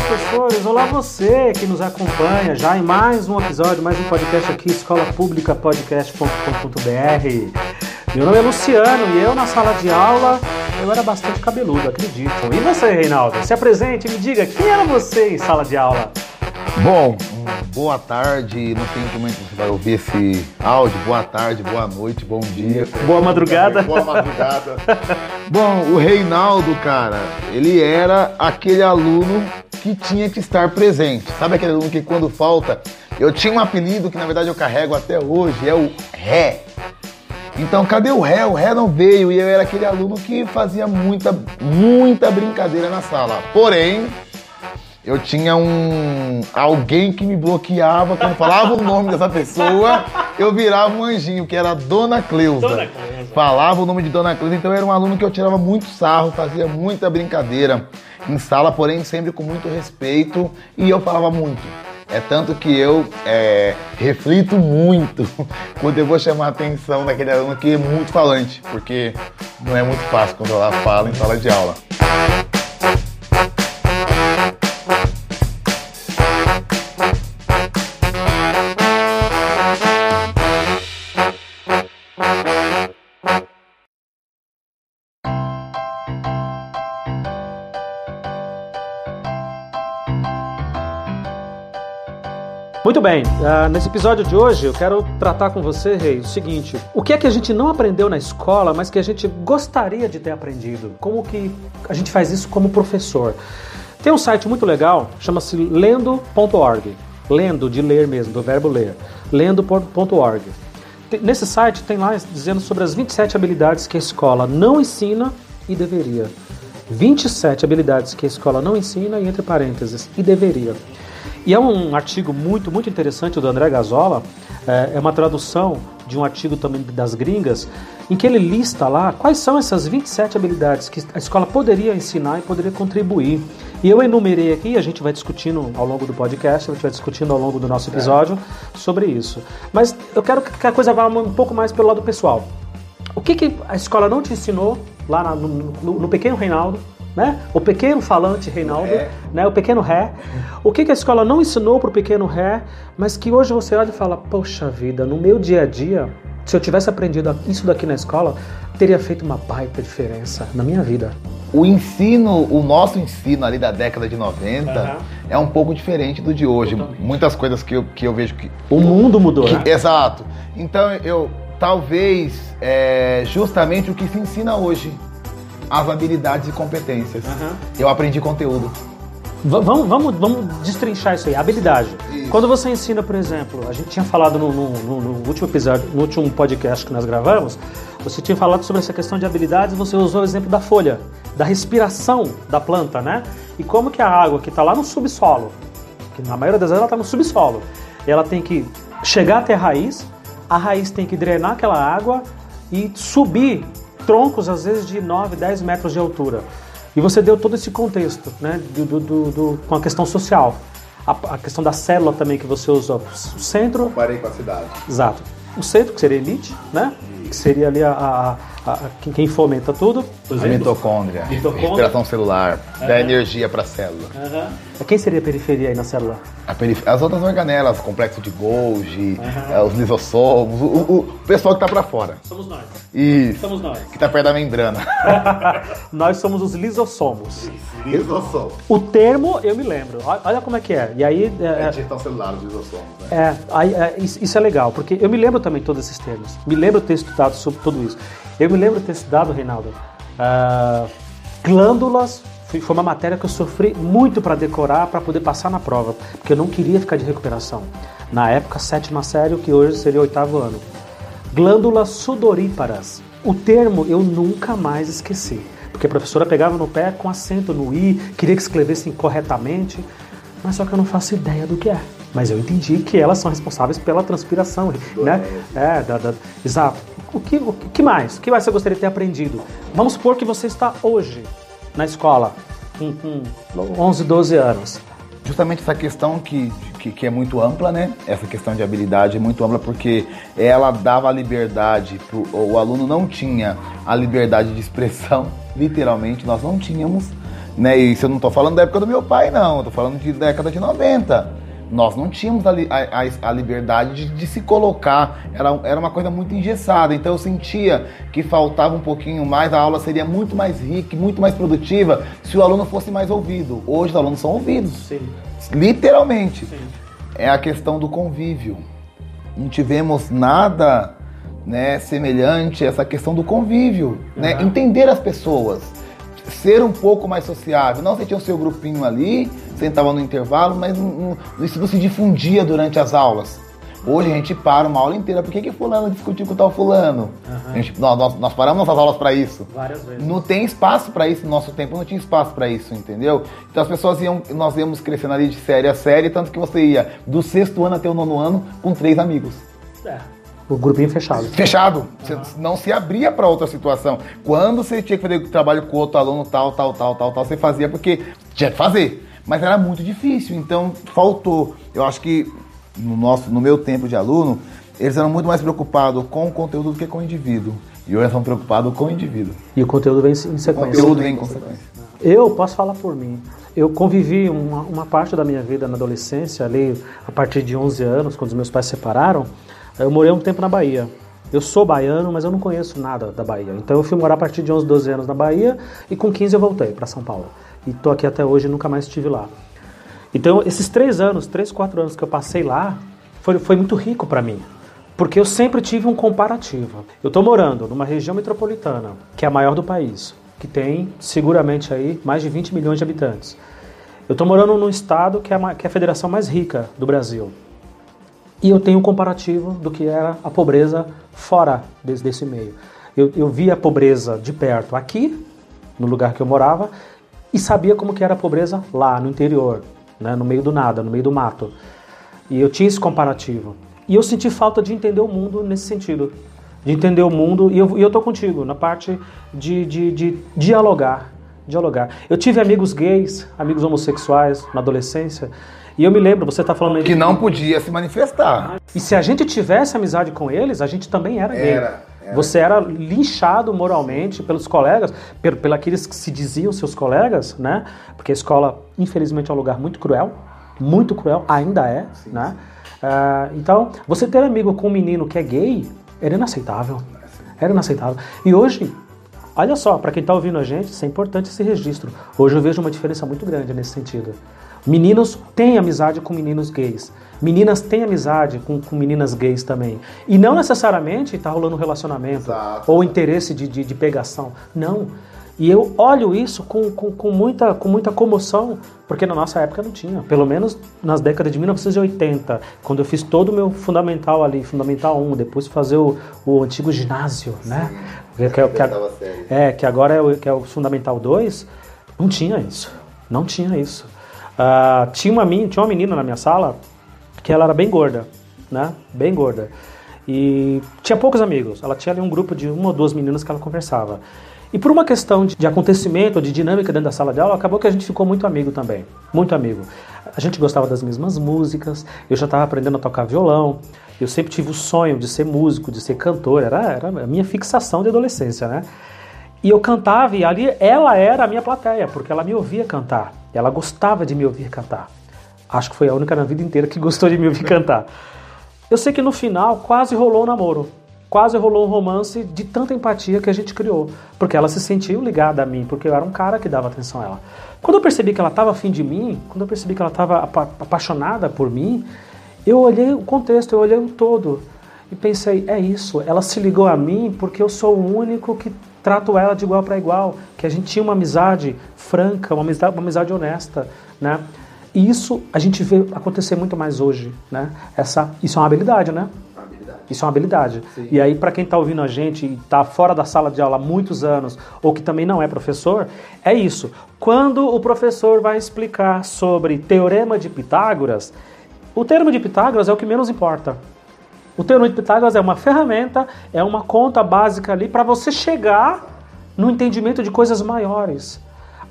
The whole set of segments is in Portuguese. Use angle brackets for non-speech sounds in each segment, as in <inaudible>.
professores! Olá você que nos acompanha já em mais um episódio, mais um podcast aqui, Escola Pública Podcast.com.br. Meu nome é Luciano e eu na sala de aula eu era bastante cabeludo, acreditam. E você, Reinaldo? Se apresente, me diga, quem era você em sala de aula? Bom, boa tarde, não sei como é que você vai ouvir esse áudio. Boa tarde, boa noite, bom dia. Boa madrugada. Boa madrugada. Bom, o Reinaldo, cara, ele era aquele aluno que tinha que estar presente. Sabe aquele aluno que quando falta, eu tinha um apelido que na verdade eu carrego até hoje, é o Ré. Então, cadê o Ré? O Ré não veio e eu era aquele aluno que fazia muita, muita brincadeira na sala. Porém, eu tinha um alguém que me bloqueava quando falava o nome dessa pessoa, eu virava um anjinho, que era a Dona Cleusa. Dona Cleusa. Falava o nome de Dona Cleusa, então era um aluno que eu tirava muito sarro, fazia muita brincadeira em sala, porém sempre com muito respeito e eu falava muito. É tanto que eu é, reflito muito <laughs> quando eu vou chamar a atenção daquele aluno que é muito falante, porque não é muito fácil controlar a fala em sala de aula. Muito bem, uh, nesse episódio de hoje eu quero tratar com você, Rei, o seguinte: o que é que a gente não aprendeu na escola, mas que a gente gostaria de ter aprendido? Como que a gente faz isso como professor? Tem um site muito legal, chama-se lendo.org. Lendo, de ler mesmo, do verbo ler. Lendo.org. Nesse site tem lá dizendo sobre as 27 habilidades que a escola não ensina e deveria. 27 habilidades que a escola não ensina e entre parênteses, e deveria. E é um artigo muito, muito interessante do André Gazola, é, é uma tradução de um artigo também das gringas, em que ele lista lá quais são essas 27 habilidades que a escola poderia ensinar e poderia contribuir. E eu enumerei aqui, a gente vai discutindo ao longo do podcast, a gente vai discutindo ao longo do nosso episódio sobre isso. Mas eu quero que a coisa vá um pouco mais pelo lado pessoal. O que, que a escola não te ensinou lá no, no, no pequeno Reinaldo, né? O pequeno falante Reinaldo, Ré. né? O pequeno Ré. O que, que a escola não ensinou para o pequeno Ré, mas que hoje você olha e fala: Poxa vida, no meu dia a dia, se eu tivesse aprendido isso daqui na escola, teria feito uma baita diferença na minha vida. O ensino, o nosso ensino ali da década de 90 Aham. é um pouco diferente do de hoje. Totalmente. Muitas coisas que eu, que eu vejo que. O mundo mudou, né? que- Exato. Então eu talvez é, justamente o que se ensina hoje. As habilidades e competências. Aham. Eu aprendi conteúdo. V- vamos, vamos, vamos destrinchar isso aí, habilidade. Isso. Quando você ensina, por exemplo, a gente tinha falado no, no- no- no último episódio, no último podcast que nós gravamos, você tinha falado sobre essa questão de habilidades e você usou o exemplo da folha, da respiração da planta, né? E como que a água que está lá no subsolo, que na maioria das vezes ela está no subsolo, ela tem que chegar até a raiz, a raiz tem que drenar aquela água e subir troncos, às vezes, de 9, 10 metros de altura. E você deu todo esse contexto, né, do, do- do- com a questão social. A, a questão da célula também que você usou. O centro, Parei com a cidade. exato. O centro, que seria elite, né? Que seria ali a, a- a- a- quem- quem fomenta tudo. A mitocôndria, Mitocôndria. respiração celular, dá energia para a célula. Aham. Quem seria a periferia aí na célula? A perif- As outras organelas, complexo de Golgi, é, os lisossomos, o, o- o pessoal que tá para fora. Somos nós. Isso. Somos nós. Que tá perto da membrana. <laughs> nós somos os lisossomos. Lisossomos. O termo eu me lembro. Olha- como é que é. E aí. é- digestão celular, os lisossomos, né? É, aí, é, isso, isso é legal, porque eu me lembro também todos esses termos. Me lembro ter estudado sobre tudo isso. Eu me lembro ter estudado, Reinaldo, ah, glândulas. Foi foi uma matéria que eu sofri muito para decorar, para poder passar na prova, porque eu não queria ficar de recuperação. Na época, sétima série, o que hoje seria oitavo ano. Glândulas sudoríparas. O termo eu nunca mais esqueci. Porque a professora pegava no pé com acento no i, queria que escrevessem corretamente, mas só que eu não faço ideia do que é. Mas eu entendi que elas são responsáveis pela transpiração, né? É, da, da- exato. O que, o que mais? O que mais você gostaria de ter aprendido? Vamos supor que você está hoje na escola, com, com 11, 12 anos. Justamente essa questão que, que, que é muito ampla, né? Essa questão de habilidade é muito ampla porque ela dava a liberdade, pro, o aluno não tinha a liberdade de expressão, <laughs> literalmente, nós não tínhamos Né? E isso eu não estou falando da época do meu pai, não. Eu tô falando de década de 90 nós não tínhamos a, a, a liberdade de, de, se colocar, era, era uma coisa muito engessada. Então eu sentia que faltava um pouquinho mais, a aula seria muito mais rica, muito mais produtiva se o aluno fosse mais ouvido. Hoje os alunos são ouvidos, Sim. literalmente. Sim. É a questão do convívio. Não tivemos nada né, semelhante a essa questão do convívio, uhum. né? entender as pessoas ser um pouco mais sociável. Não, você tinha o seu grupinho ali, sentava no intervalo, mas não, isso não se difundia durante as aulas. Hoje a gente para uma aula inteira. Por que, que fulano discutiu com tal fulano? Uhum. Gente, nós, nós, paramos nossas aulas para isso. Várias vezes. Não tem espaço para isso no nosso tempo, não tinha espaço para isso, entendeu? Então as pessoas iam, nós íamos crescendo ali de série a série, tanto que você ia do sexto ano até o nono ano com três amigos. É. O grupinho fechado. Fechado. Você não se abria para outra situação. Quando você tinha que fazer trabalho com outro aluno, tal, tal, tal, tal, tal, você fazia porque tinha que fazer. Mas era muito difícil, então faltou. Eu acho que no, nosso, no meu tempo de aluno, eles eram muito mais preocupados com o conteúdo do que com o indivíduo. E hoje são preocupados com o indivíduo. E o conteúdo vem em sequência. O conteúdo vem em consequência. Eu posso falar por mim. Eu convivi uma, uma parte da minha vida na adolescência, ali a partir de 11 anos, quando os meus pais se separaram. Eu morei um tempo na Bahia. Eu sou baiano, mas eu não conheço nada da Bahia. Então eu fui morar a partir de 11, 12 anos na Bahia e com 15 eu voltei para São Paulo. E tô aqui até hoje nunca mais estive lá. Então esses três anos, três, quatro anos que eu passei lá, foi, foi muito rico para mim. Porque eu sempre tive um comparativo. Eu estou morando numa região metropolitana, que é a maior do país, que tem seguramente aí mais de 20 milhões de habitantes. Eu estou morando num estado que é, a, que é a federação mais rica do Brasil. E eu tenho um comparativo do que era a pobreza fora desse, desse meio. Eu, eu via a pobreza de perto aqui, no lugar que eu morava, e sabia como que era a pobreza lá, no interior, né, no meio do nada, no meio do mato. E eu tinha esse comparativo. E eu senti falta de entender o mundo nesse sentido. De entender o mundo, e eu, e eu tô contigo, na parte de, de, de dialogar. Dialogar. Eu tive amigos gays, amigos homossexuais na adolescência, e eu me lembro, você está falando aí que não podia se manifestar. E se a gente tivesse amizade com eles, a gente também era gay. Era, era. Você era linchado moralmente pelos colegas, por, por aqueles que se diziam seus colegas, né? Porque a escola, infelizmente, é um lugar muito cruel, muito cruel, ainda é, sim, né? Sim. Uh, então, você ter amigo com um menino que é gay era inaceitável. Era inaceitável. E hoje, olha só, para quem está ouvindo a gente, isso é importante esse registro. Hoje eu vejo uma diferença muito grande nesse sentido. Meninos têm amizade com meninos gays. Meninas têm amizade com, com meninas gays também. E não necessariamente está rolando um relacionamento Exato. ou interesse de, de, de, pegação. Não. E eu olho isso com, com, com, muita, com muita comoção, porque na nossa época não tinha. Pelo menos nas décadas de 1980, quando eu fiz todo o meu fundamental ali, fundamental 1, depois fazer o, o antigo ginásio, né? Sim, que, é, que, é, que agora é o, que é o fundamental 2, não tinha isso. Não tinha isso. Uh, tinha, uma, tinha uma menina na minha sala que ela era bem gorda, né? Bem gorda. E tinha poucos amigos. Ela tinha ali um grupo de uma ou duas meninas que ela conversava. E por uma questão de, de acontecimento, de dinâmica dentro da sala de aula, acabou que a gente ficou muito amigo também. Muito amigo. A gente gostava das mesmas músicas, eu já estava aprendendo a tocar violão, eu sempre tive o sonho de ser músico, de ser cantor, era, era a minha fixação de adolescência, né? E eu cantava e ali ela era a minha plateia, porque ela me ouvia cantar. Ela gostava de me ouvir cantar. Acho que foi a única na vida inteira que <laughs> gostou de me ouvir cantar. Eu sei que no final quase rolou um namoro. Quase rolou um romance de tanta empatia que a gente criou. Porque ela se sentiu ligada a mim, porque eu era um cara que dava atenção a ela. Quando eu percebi que ela estava afim de mim, quando eu percebi que ela estava apaixonada por mim, eu olhei o contexto, eu olhei o todo. E pensei, é isso, ela se ligou a mim porque eu sou o único que trato ela de igual para igual, que a gente tinha uma amizade franca, uma amizade, uma amizade honesta, né? E isso a gente vê acontecer muito mais hoje, né? Essa, isso é uma habilidade, né? Isso é uma habilidade. Sim. E aí, para quem está ouvindo a gente e está fora da sala de aula há muitos anos, ou que também não é professor, é isso. Quando o professor vai explicar sobre teorema de Pitágoras, o termo de Pitágoras é o que menos importa. O teorema de Pitágoras é uma ferramenta, é uma conta básica ali para você chegar no entendimento de coisas maiores.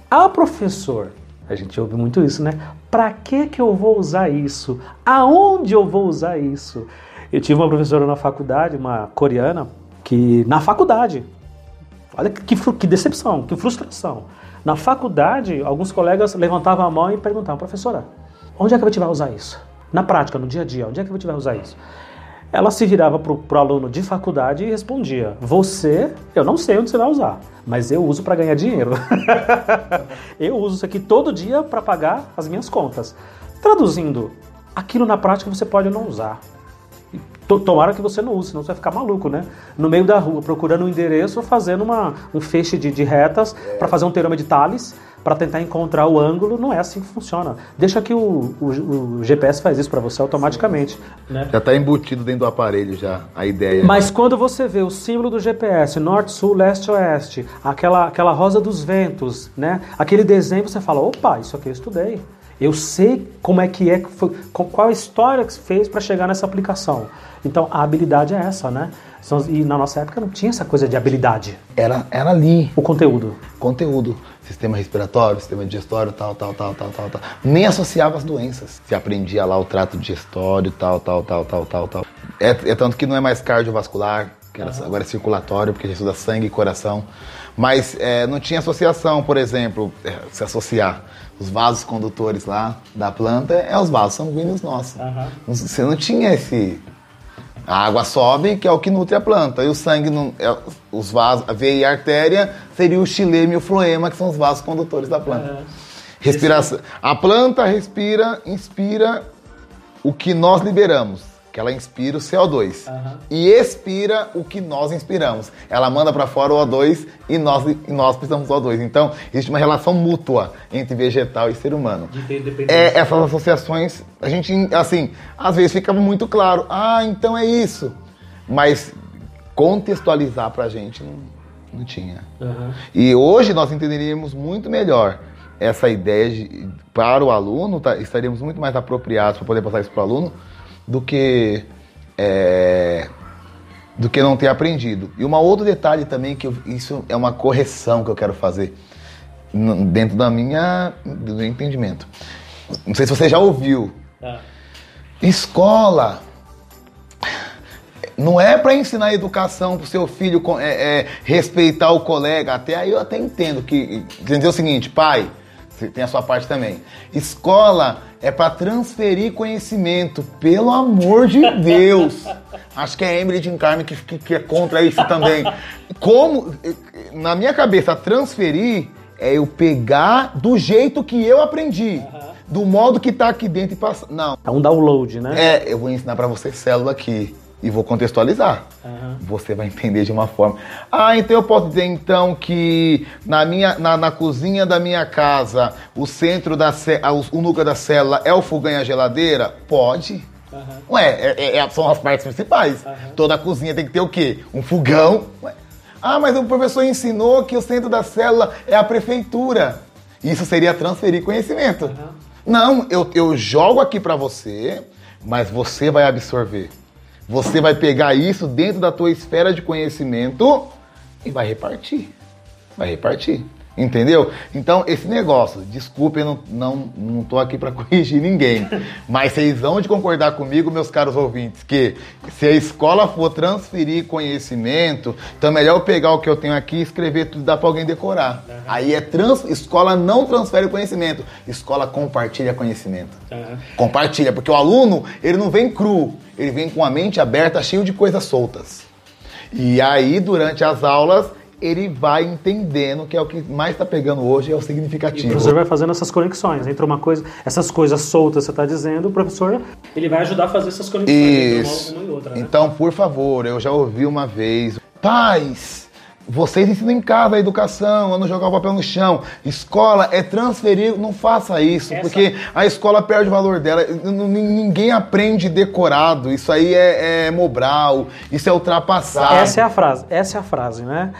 Ah, professor, a gente ouve muito isso, né? Para que que eu vou usar isso? Aonde eu vou usar isso? Eu tive uma professora na faculdade, uma coreana, que na faculdade, olha que, que decepção, que frustração. Na faculdade, alguns colegas levantavam a mão e perguntavam, professora, onde é que a gente vai usar isso? Na prática, no dia a dia, onde é que a gente vai usar isso? Ela se virava para o aluno de faculdade e respondia: Você, eu não sei onde você vai usar, mas eu uso para ganhar dinheiro. <laughs> eu uso isso aqui todo dia para pagar as minhas contas. Traduzindo, aquilo na prática você pode não usar. Tomara que você não use, senão você vai ficar maluco, né? No meio da rua, procurando um endereço, fazendo uma, um feixe de, de retas para fazer um teorema de Thales, para tentar encontrar o ângulo. Não é assim que funciona. Deixa que o, o, o GPS faz isso para você automaticamente. Né? Já está embutido dentro do aparelho já a ideia. Mas quando você vê o símbolo do GPS, norte, sul, leste, oeste, aquela, aquela rosa dos ventos, né? Aquele desenho, você fala, opa, isso aqui eu estudei. Eu sei como é que é, qual a história que se fez para chegar nessa aplicação. Então a habilidade é essa, né? E na nossa época não tinha essa coisa de habilidade. Era, era ali. O conteúdo. Conteúdo. Sistema respiratório, sistema digestório, tal, tal, tal, tal, tal, tal. Nem associava as doenças. Se aprendia lá o trato digestório, tal, tal, tal, tal, tal, tal. É, é tanto que não é mais cardiovascular, que era, uhum. agora é circulatório, porque a gente estuda sangue e coração. Mas é, não tinha associação, por exemplo, é, se associar os vasos condutores lá da planta é os vasos sanguíneos nossos. Uhum. Você não tinha esse. A água sobe, que é o que nutre a planta. E o sangue, não, é, os vasos, a veia e a artéria, seria o xilema e o floema, que são os vasos condutores da planta. Uhum. Respiração. A planta respira, inspira o que nós liberamos que ela inspira o CO2 uhum. e expira o que nós inspiramos. Ela manda para fora o O2 e nós, e nós precisamos do O2. Então, existe uma relação mútua entre vegetal e ser humano. É, essas associações, a gente, assim, às vezes fica muito claro, ah, então é isso. Mas contextualizar para a gente não, não tinha. Uhum. E hoje nós entenderíamos muito melhor essa ideia de, para o aluno, tá, estaríamos muito mais apropriados para poder passar isso para o aluno do que é, do que não ter aprendido. E um outro detalhe também que eu, isso é uma correção que eu quero fazer dentro da minha do meu entendimento. Não sei se você já ouviu. Ah. Escola não é para ensinar educação para o seu filho é, é, respeitar o colega. Até aí eu até entendo que dizer o seguinte, pai, tem a sua parte também. Escola é para transferir conhecimento, pelo amor de Deus. Acho que é Emily Jim Carmen que, que, que, é contra isso também. Como, na minha cabeça, transferir é eu pegar do jeito que eu aprendi. Do modo que tá aqui dentro e passar. Não. É um download, né? É, eu vou ensinar para você célula aqui e vou contextualizar. Uhum. Você vai entender de uma forma. Ah, então eu posso dizer então que na minha na, na cozinha da minha casa, o centro da o, o núcleo da célula é o fogão e a geladeira? Pode. Uhum. Ué, é, é, são as partes principais. Uhum. Toda cozinha tem que ter o quê? Um fogão. Ué. Ah, mas o professor ensinou que o centro da célula é a prefeitura. Isso seria transferir conhecimento. Não, eu, eu jogo aqui para você, mas você vai absorver. Você vai pegar isso dentro da tua esfera de conhecimento e vai repartir. Vai repartir. Entendeu? Então, esse negócio, desculpe, eu não, não, não tô aqui para <laughs> corrigir ninguém, mas vocês vão de concordar comigo, meus caros ouvintes, que se a escola for transferir conhecimento, então é melhor eu pegar o que eu tenho aqui e escrever tudo, dá para alguém decorar. Uhum. Aí é trans, escola não transfere conhecimento, escola compartilha conhecimento. Uhum. Compartilha, porque o aluno, ele não vem cru, ele vem com a mente aberta, cheio de coisas soltas. E aí, durante as aulas, ele vai entendendo que é o que mais está pegando hoje, é o significativo. E o professor vai fazendo essas conexões entre uma coisa, essas coisas soltas que você está dizendo, o professor ele vai ajudar a fazer essas conexões Isso. entre uma, uma e outra. Né? Então, por favor, eu já ouvi uma vez, pais, vocês ensinam em casa a educação, a não jogar o papel no chão. Escola é transferir, não faça isso, Essa... porque a escola perde o valor dela. Ninguém aprende decorado. Isso aí é, é mobral, isso é ultrapassado. Essa é a frase, essa é a frase, né?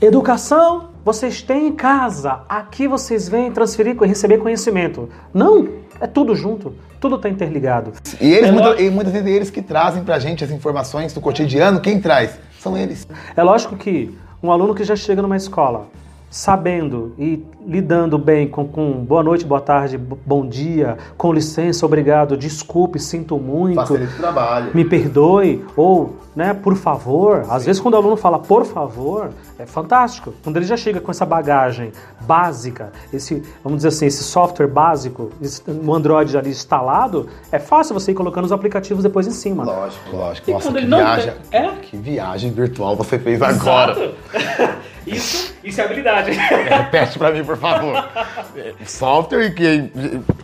Educação vocês têm em casa. Aqui vocês vêm transferir, receber conhecimento. Não, é tudo junto. Tudo está interligado. E, eles, é muita, e muitas vezes eles que trazem para a gente as informações do cotidiano, quem traz? São eles. É lógico que um aluno que já chega numa escola sabendo e lidando bem com, com, boa noite, boa tarde, bom dia, com licença, obrigado, desculpe, sinto muito, trabalho. me perdoe, ou né, por favor, às vezes quando o aluno fala por favor, é fantástico. Quando ele já chega com essa bagagem básica, esse, vamos dizer assim, esse software básico, no Android ali instalado, é fácil você ir colocando os aplicativos depois em cima. Lógico, lógico. E Nossa, quando que ele não viagem, tem- é? que viagem virtual você fez agora. Exato. <laughs> Isso, isso é habilidade. Repete pra mim, por favor. <laughs> Software e que...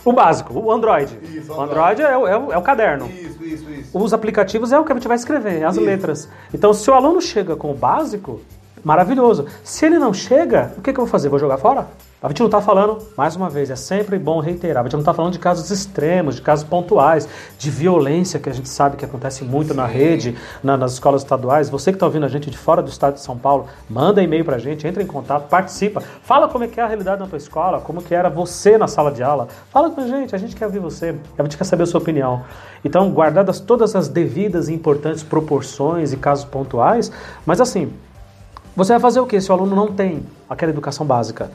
O básico, o Android. Isso, o Android é, o- é o- é o caderno. Isso, isso, isso. Os aplicativos é o que a gente vai escrever, é as letras. Então, se o aluno chega com o básico, maravilhoso. Se ele não chega, o que, que eu vou fazer? Vou jogar fora? A gente não está falando, mais uma vez, é sempre bom reiterar, a gente não está falando de casos extremos, de casos pontuais, de violência que a gente sabe que acontece muito na rede, na- nas escolas estaduais. Você que está ouvindo a gente de fora do estado de São Paulo, manda e-mail para a gente, entra em contato, participa, fala como é que é a realidade na tua escola, como que era você na sala de aula. Fala com a gente, a gente quer ouvir você, a gente quer saber a sua opinião. Então, guardadas todas as devidas e importantes proporções e casos pontuais, mas assim, você vai fazer o que se o aluno não tem aquela educação básica?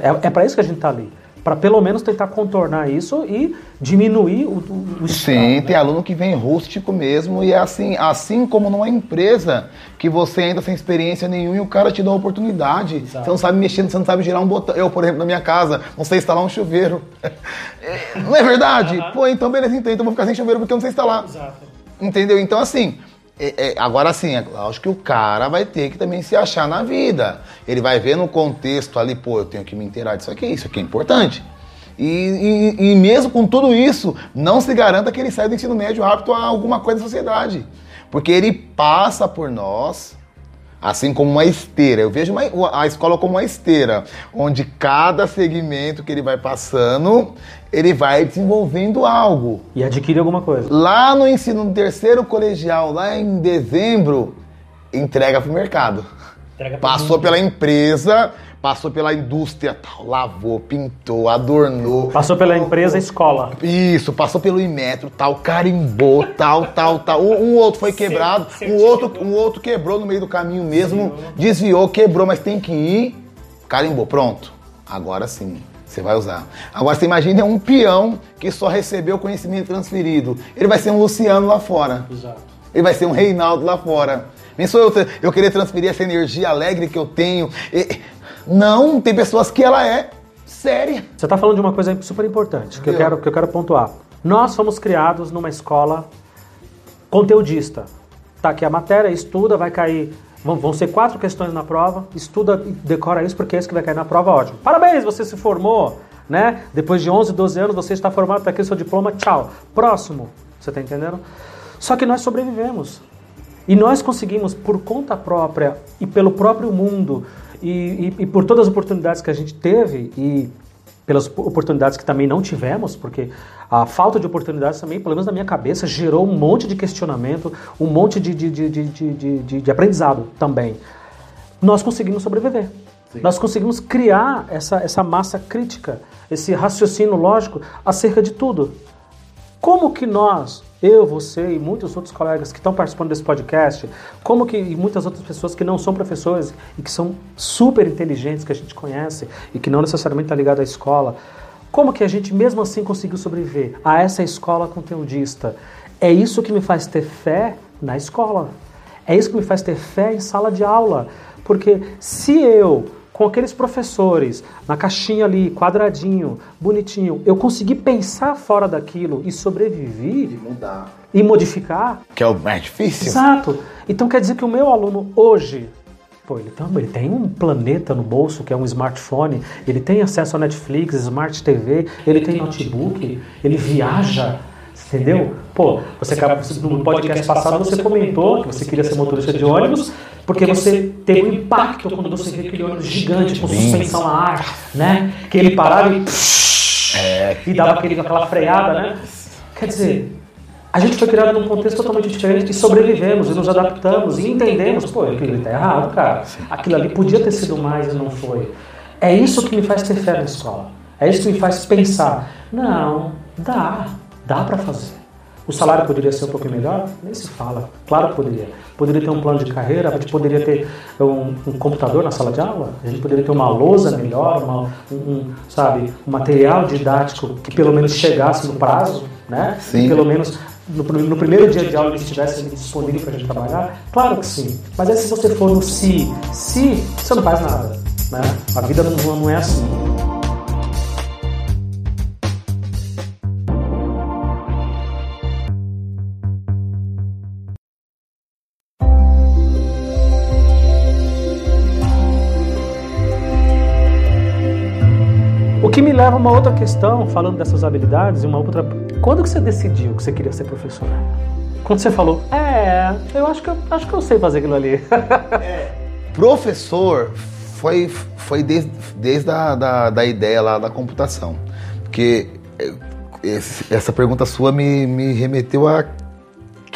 É, é para isso que a gente está ali. Para pelo menos tentar contornar isso e diminuir o, o, o Sim, né? tem aluno que vem rústico mesmo e é assim, assim como numa empresa que você entra sem experiência nenhuma e o cara te dá uma oportunidade. Exato. Você não sabe mexer, você não sabe girar um botão. Eu, por exemplo, na minha casa, não sei instalar um chuveiro. <laughs> É, Não é verdade? Pô, então beleza, então, então eu vou ficar sem chuveiro porque eu não sei instalar. Exato. Entendeu? Então, assim, é- é, agora sim, é que o cara vai ter que também se achar na vida. Ele vai ver no contexto ali, pô, eu tenho que me inteirar disso aqui, isso aqui é importante. E, e- e mesmo com tudo isso, não se garanta que ele saia do ensino médio apto a alguma coisa da sociedade. Porque ele passa por nós, assim como uma esteira. Eu vejo uma- a escola como uma esteira, onde cada segmento que ele vai passando, ele vai desenvolvendo algo. E adquirir alguma coisa. Lá no ensino no terceiro colegial, lá em dezembro, entrega pro mercado. Entrega Passou pela empresa, passou pela indústria, tal, lavou, pintou, adornou. Passou pela empresa escola. Isso, passou pelo Imetro, tal, carimbou, tal, tal, tal. Um, um outro foi quebrado, um outro, um outro quebrou no meio do caminho mesmo, desviou, quebrou, mas tem que ir, carimbou, pronto. Agora sim, você vai usar. Agora você imagina um peão que só recebeu conhecimento transferido. Ele vai ser um Luciano lá fora. Exato. Ele vai ser um Reinaldo lá fora. Nem sou eu, eu querer transferir essa energia alegre que eu tenho. E- não, tem pessoas que ela é séria. Você está falando de uma coisa super importante que eu, quero, que eu quero pontuar. Nós fomos criados numa escola conteudista. Tá aqui a matéria, estuda, vai cair. Vão, vão ser quatro questões na prova, estuda e decora isso porque é isso que vai cair na prova, ótimo. Parabéns, você se formou, né? Depois de 11, 12 anos, você está formado, está aqui o seu diploma, tchau. Próximo, você está entendendo? Só que nós sobrevivemos. E nós conseguimos, por conta própria e pelo próprio mundo, e, e- e por todas as oportunidades que a gente teve, e pelas oportunidades que também não tivemos, porque a falta de oportunidades também, pelo menos na minha cabeça, gerou um monte de questionamento, um monte de, de, de, de, de, de- de aprendizado também. Nós conseguimos sobreviver. Nós conseguimos criar essa, essa massa crítica, esse raciocínio lógico acerca de tudo. Como que nós, eu, você e muitos outros colegas que estão participando desse podcast, como que e muitas outras pessoas que não são professores e que são super inteligentes que a gente conhece e que não necessariamente está ligado à escola, como que a gente mesmo assim conseguiu sobreviver a essa escola conteudista? É isso que me faz ter fé na escola. É isso que me faz ter fé em sala de aula. Porque se eu, com aqueles professores, na caixinha ali, quadradinho, bonitinho, eu consegui pensar fora daquilo e sobrevivi Mudar. e modificar, Que é o mais difícil. Exato. Então quer dizer que o meu aluno hoje, pô, ele, tem- ele tem um planeta no bolso que é um smartphone, ele tem acesso a Netflix, Smart TV, ele, tem notebook, ele viaja. Entendeu? Pô, você acaba no podcast passado você comentou que você queria ser motorista de ônibus porque você teve um impacto quando você viu aquele ônibus gigante com suspensão a ar, né? Que ele parava e, e dava aquele, aquela freada, né? Quer dizer, a gente foi criado num contexto totalmente diferente e sobrevivemos e nos adaptamos e entendemos, pô, aquilo ali tá errado, cara. Aquilo ali podia ter sido mais e não foi. É isso que me faz ter fé na escola. É isso que me faz pensar, não, dá, dá para fazer. O salário poderia ser um pouquinho melhor? Nem se fala. Claro que poderia. Poderia ter um plano de carreira, a gente poderia ter um, um computador na sala de aula, a gente poderia ter uma lousa melhor, uma, um, sabe, um material didático que pelo menos chegasse no prazo, né? Sim. Que pelo menos no, no primeiro dia de aula eles estivessem disponíveis para a gente trabalhar? Claro que sim. Mas aí se você for no se, se, você não faz nada. Né? A vida não, não é assim. Que me leva a uma outra questão, falando dessas habilidades, e uma outra. Quando que você decidiu que você queria ser professor? Quando você falou, é, eu acho que eu, acho que eu sei fazer aquilo ali. <laughs> É. Professor foi, foi desde, desde a da, da ideia lá da computação. Porque eh, essa pergunta sua me, me remeteu a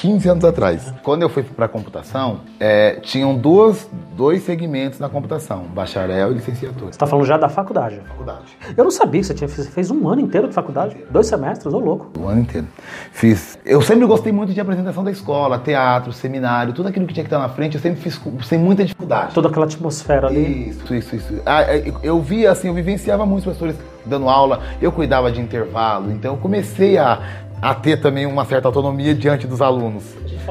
15 anos atrás. Quando eu fui para a computação, é, tinham duas, dois segmentos na computação, bacharel e licenciatura. Você está falando já da faculdade? Faculdade. Eu não sabia que você tinha, você fez um ano inteiro de faculdade, dois semestres, ô louco. Um ano inteiro. Fiz. Eu sempre gostei muito de apresentação da escola, teatro, seminário, tudo aquilo que tinha que estar na frente, eu sempre fiz sem muita dificuldade. Toda aquela atmosfera ali. Isso, isso, isso. Ah, é, eu via assim, eu vivenciava muitos professores dando aula, eu cuidava de intervalo, então eu comecei a a ter também uma certa autonomia diante dos alunos.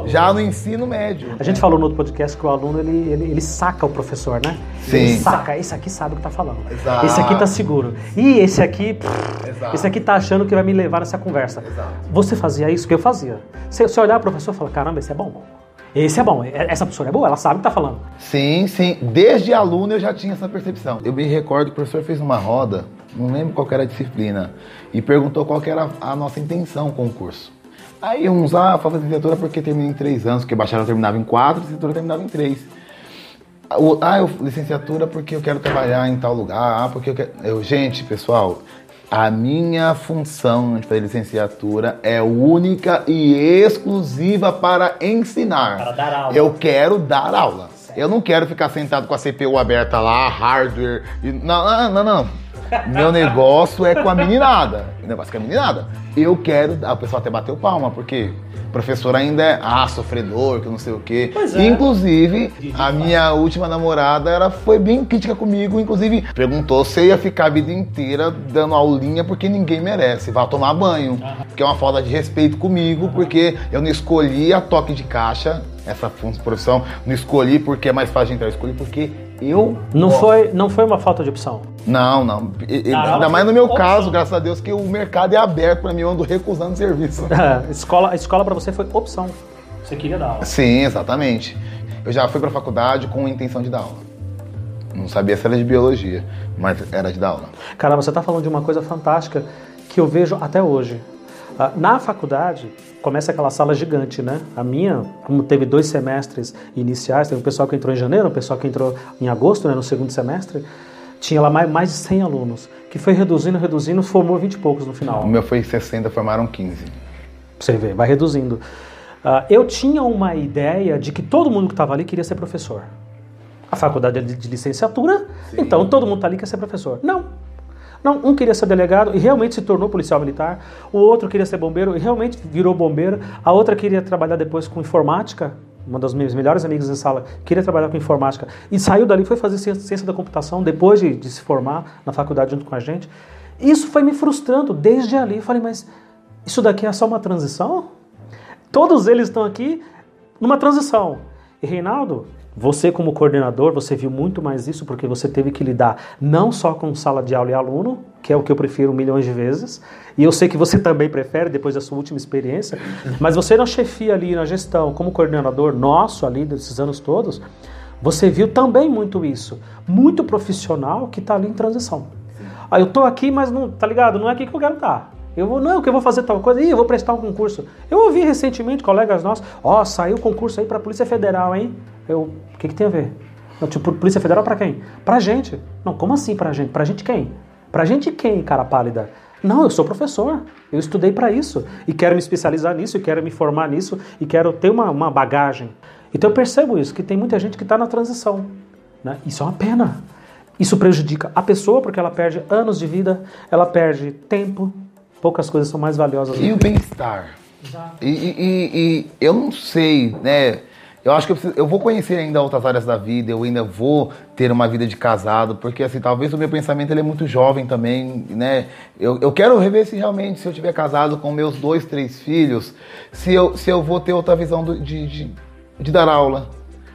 Já no ensino médio. A gente falou no outro podcast que o aluno ele, ele, ele saca o professor, né? Sim. Ele saca, esse aqui sabe o que tá falando. Exato. Esse aqui tá seguro. E esse aqui, pff, esse aqui tá achando que vai me levar nessa conversa. Exato. Você fazia isso que eu fazia. Você, você olhar o professor e falar, caramba, esse é bom. Esse é bom, essa professora é boa, ela sabe o que tá falando. Sim, sim. Desde aluno eu já tinha essa percepção. Eu me recordo que o professor fez uma roda não lembro qual era a disciplina, e perguntou qual era a nossa intenção com o curso. Aí uns, ah, faço licenciatura porque terminei em três anos, porque bacharel terminava em quatro, licenciatura terminava em três. Ah, eu, licenciatura porque eu quero trabalhar em tal lugar, ah, porque eu quero... Eu, gente, pessoal, a minha função de fazer licenciatura é única e exclusiva para ensinar. Para dar aula. Eu quero dar aula. Eu não quero ficar sentado com a CPU aberta lá, hardware. E... Não, não, não, não. Meu negócio é com a meninada. O negócio é com a meninada. Eu quero. O pessoal até bateu palma, porque o professor ainda é ah, sofredor, que não sei o quê. Pois é. Inclusive, a minha última namorada ela foi bem crítica comigo, inclusive perguntou se eu ia ficar a vida inteira dando aulinha porque ninguém merece. Vá tomar banho. Porque é uma falta de respeito comigo, porque eu não escolhi a toque de caixa, essa profissão, não escolhi porque é mais fácil de entrar, eu escolhi porque eu. Não foi, não foi uma falta de opção. Não, não. E, ainda mais no meu opção. caso, graças a Deus, que o mercado é aberto para mim, eu ando recusando serviço. <laughs> É, escola, a escola para você foi opção. Você queria dar aula. Sim, exatamente. Eu já fui para a faculdade com a intenção de dar aula. Não sabia se era de biologia, mas era de dar aula. Caramba, você está falando de uma coisa fantástica que eu vejo até hoje. Ah, Na faculdade, começa aquela sala gigante, né? A minha, como teve dois semestres iniciais, teve um pessoal que entrou em janeiro, um pessoal que entrou em agosto, né, no segundo semestre, tinha lá mais, de 100 alunos, que foi reduzindo, reduzindo, formou 20 e poucos no final. O meu foi 60, formaram 15. Pra Você vê, vai reduzindo. Ah, eu tinha uma ideia de que todo mundo que estava ali queria ser professor. A faculdade é de, de licenciatura, então todo mundo está ali quer ser professor. Não. Não, um queria ser delegado e realmente se tornou policial militar, o outro queria ser bombeiro e realmente virou bombeiro, a outra queria trabalhar depois com informática, uma das minhas melhores amigas em sala queria trabalhar com informática e saiu dali foi fazer ciência, ciência da computação depois de, de se formar na faculdade junto com a gente. Isso foi me frustrando desde ali. Eu falei, mas isso daqui é só uma transição? Todos eles estão aqui numa transição. E Reinaldo, você como coordenador, você viu muito mais isso porque você teve que lidar não só com sala de aula e aluno, que é o que eu prefiro milhões de vezes, e eu sei que você <laughs> também prefere depois da sua última experiência, mas você na chefia ali, na gestão, como coordenador nosso ali desses anos todos, você viu também muito isso. Muito profissional que está ali em transição. Aí eu tô aqui, mas não, tá ligado? Não é aqui que eu quero estar. Eu vou, não, que eu vou fazer tal coisa, Ih, eu vou prestar um concurso. Eu ouvi recentemente colegas nossos, ó, saiu concurso aí pra Polícia Federal, hein? Eu, o que que tem a ver? Não, tipo, Polícia Federal pra quem? Pra gente. Não, como assim pra gente? Pra gente quem? Pra gente quem, cara pálida? Não, eu sou professor. Eu estudei pra isso. E quero me especializar nisso, e quero me formar nisso, e quero ter uma, uma bagagem. Então eu percebo isso, que tem muita gente que está na transição. Né? Isso é uma pena. Isso prejudica a pessoa porque ela perde anos de vida, ela perde tempo. Poucas coisas são mais valiosas. E o bem-estar? E- e- e eu não sei, né? Eu acho que eu, preciso, eu, vou conhecer ainda outras áreas da vida, eu ainda vou ter uma vida de casado, porque assim, talvez o meu pensamento ele é muito jovem também, né? Eu, eu quero rever se realmente, se eu tiver casado com meus dois, três filhos, se eu, se eu vou ter outra visão do, de, de, de dar aula.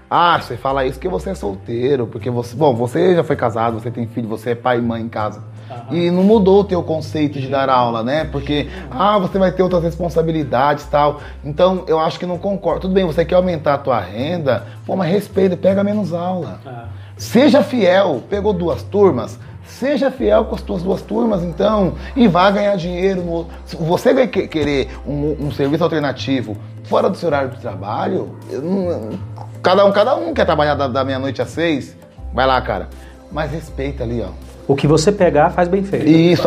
Ah, você fala isso porque você é solteiro, porque você. Bom, você já foi casado, você tem filho, você é pai e mãe em casa. Uhum. E não mudou o teu conceito de dar aula, né? Porque, ah, você vai ter outras responsabilidades tal. Então, eu acho que não concordo. Tudo bem, você quer aumentar a tua renda, pô, mas respeita, pega menos aula. Uhum. Seja fiel, pegou duas turmas, Seja fiel com as tuas duas turmas, então, e vá ganhar dinheiro. No... Se você vai querer um, um, serviço alternativo fora do seu horário de trabalho, não... cada um, cada um quer trabalhar da, da meia-noite às seis. Vai lá, cara. Mas respeita ali, ó. O que você pegar faz bem feito. Isso.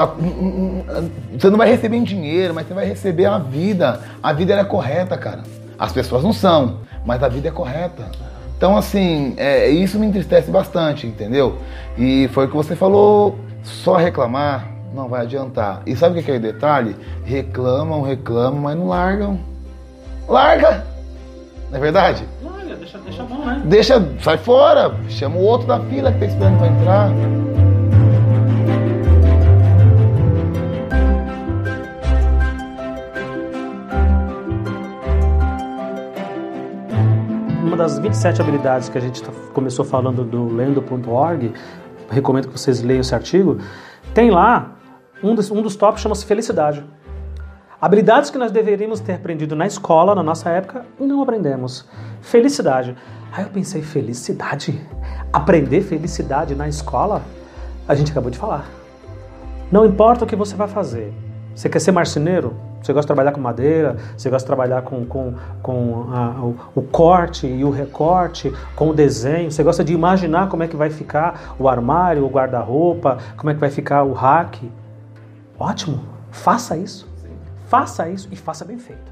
Você não vai receber em dinheiro, mas você vai receber a vida. A vida é correta, cara. As pessoas não são, mas a vida é correta. Então, assim, é, isso me entristece bastante, entendeu? E foi o que você falou, só reclamar não vai adiantar. E sabe o que é o detalhe? Reclamam, reclamam, mas não largam. Larga! Não é verdade? Larga, deixa, deixa a mão, né? Deixa, sai fora, chama o outro da fila que tá esperando pra entrar. Das 27 habilidades que a gente tá, começou falando do lendo.org, recomendo que vocês leiam esse artigo, tem lá, um dos, um dos tópicos chama-se felicidade. Habilidades que nós deveríamos ter aprendido na escola, na nossa época, e não aprendemos. Felicidade. Aí eu pensei, felicidade? Aprender felicidade na escola? A gente acabou de falar. Não importa o que você vai fazer. Você quer ser marceneiro? Você gosta de trabalhar com madeira, você gosta de trabalhar com, com, com a, o, o, corte e o recorte, com o desenho, você gosta de imaginar como é que vai ficar o armário, o guarda-roupa, como é que vai ficar o rack. Ótimo, faça isso. Sim. Faça isso e faça bem feito.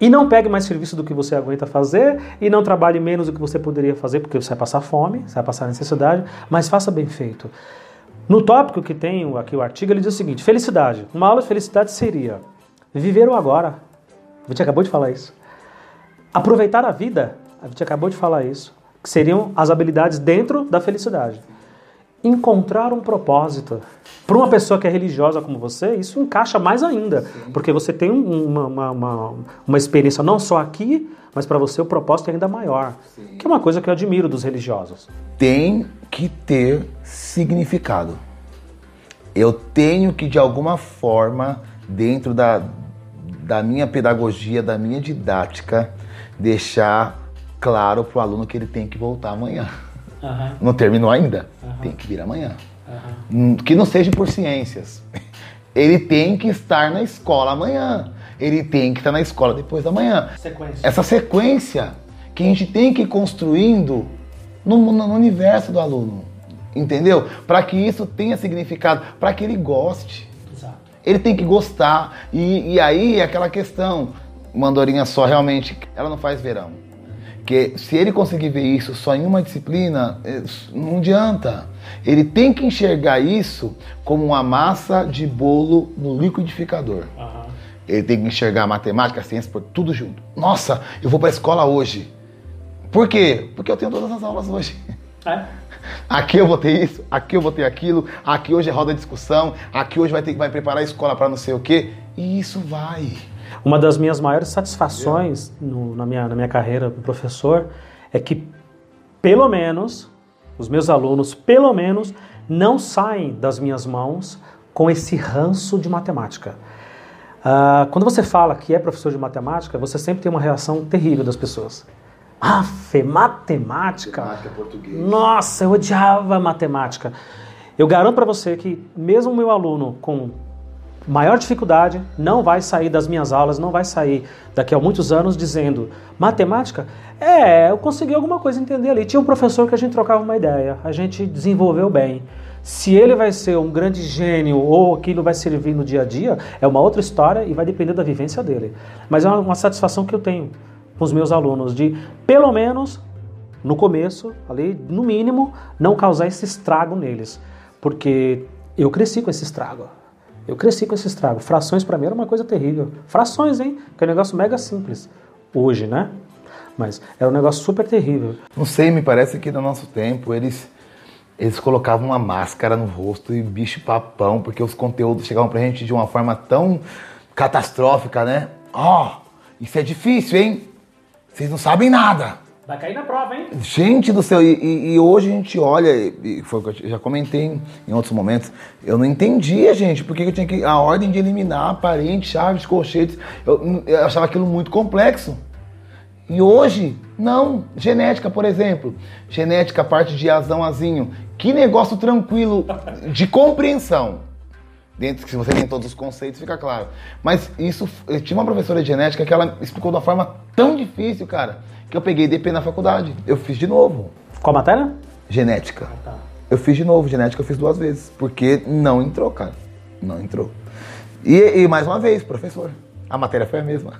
E não pegue mais serviço do que você aguenta fazer e não trabalhe menos do que você poderia fazer, porque você vai passar fome, você vai passar necessidade, mas faça bem feito. No tópico que tem aqui o artigo, ele diz o seguinte: felicidade. Uma aula de felicidade seria Viver o agora. A gente acabou de falar isso. Aproveitar a vida. A gente acabou de falar isso. Que seriam as habilidades dentro da felicidade. Encontrar um propósito. Para uma pessoa que é religiosa como você, isso encaixa mais ainda. Sim. Porque você tem uma, uma, uma, uma, experiência não só aqui, mas para você o propósito é ainda maior. Sim. Que é uma coisa que eu admiro dos religiosos. Tem que ter significado. Eu tenho que, de alguma forma, dentro da, da minha pedagogia, da minha didática, deixar claro para o aluno que ele tem que voltar amanhã. Uhum. Não terminou ainda? Uhum. Tem que vir amanhã. Uhum. Que não seja por ciências. Ele tem que estar na escola amanhã. Ele tem que estar na escola depois da manhã. Sequência. Essa sequência que a gente tem que ir construindo no, no universo do aluno. Entendeu? Para que isso tenha significado, para que ele goste. Ele tem que gostar. E, e aí é aquela questão, uma andorinha só realmente, ela não faz verão. Que se ele conseguir ver isso só em uma disciplina, é, não adianta. Ele tem que enxergar isso como uma massa de bolo no liquidificador. Uhum. Ele tem que enxergar matemática, ciência, por tudo junto. Nossa, eu vou para a escola hoje. Por quê? Porque eu tenho todas as aulas hoje. É? Aqui eu vou ter isso, aqui eu vou ter aquilo, aqui hoje é roda de discussão, aqui hoje vai ter vai preparar a escola para não sei o quê. E isso vai. Uma das minhas maiores satisfações no, na, minha, na minha carreira como professor é que, pelo menos, os meus alunos, pelo menos, não saem das minhas mãos com esse ranço de matemática. Uh, quando você fala que é professor de matemática, você sempre tem uma reação terrível das pessoas. Aff, matemática. Matemática português. Nossa, eu odiava matemática. Eu garanto para você que mesmo meu aluno com maior dificuldade não vai sair das minhas aulas, não vai sair daqui a muitos anos dizendo matemática, é, eu consegui alguma coisa entender ali. Tinha um professor que a gente trocava uma ideia, a gente desenvolveu bem. Se ele vai ser um grande gênio ou aquilo vai servir no dia a dia, é uma outra história e vai depender da vivência dele. Mas é uma satisfação que eu tenho com os meus alunos de, pelo menos, no começo, ali, no mínimo, não causar esse estrago neles. Porque eu cresci com esse estrago. Eu cresci com esse estrago. Frações para mim era uma coisa terrível. Frações, hein? Que é um negócio mega simples. Hoje, né? Mas era um negócio super terrível. Não sei, me parece que no nosso tempo eles eles colocavam uma máscara no rosto e bicho papão, porque os conteúdos chegavam pra gente de uma forma tão catastrófica, né? Ó, oh, isso é difícil, hein? Vocês não sabem nada. Vai cair na prova, hein? Gente do céu, e, e hoje a gente olha, e foi o que eu já comentei em, em outros momentos, eu não entendia, gente, porque eu tinha que. A ordem de eliminar parentes, chaves, colchetes, eu, eu achava aquilo muito complexo. E hoje, não. Genética, por exemplo. Genética, parte de azão, azinho. Que negócio tranquilo de compreensão. Dentro, se você tem todos os conceitos, fica claro. Mas isso, eu tinha uma professora de genética que ela explicou de uma forma tão difícil, cara que eu peguei DP na faculdade. Eu fiz de novo. Qual matéria? Genética. Ah, tá. Eu fiz de novo, genética eu fiz duas vezes, porque não entrou, cara. Não entrou. E, e mais uma vez, professor, a matéria foi a mesma.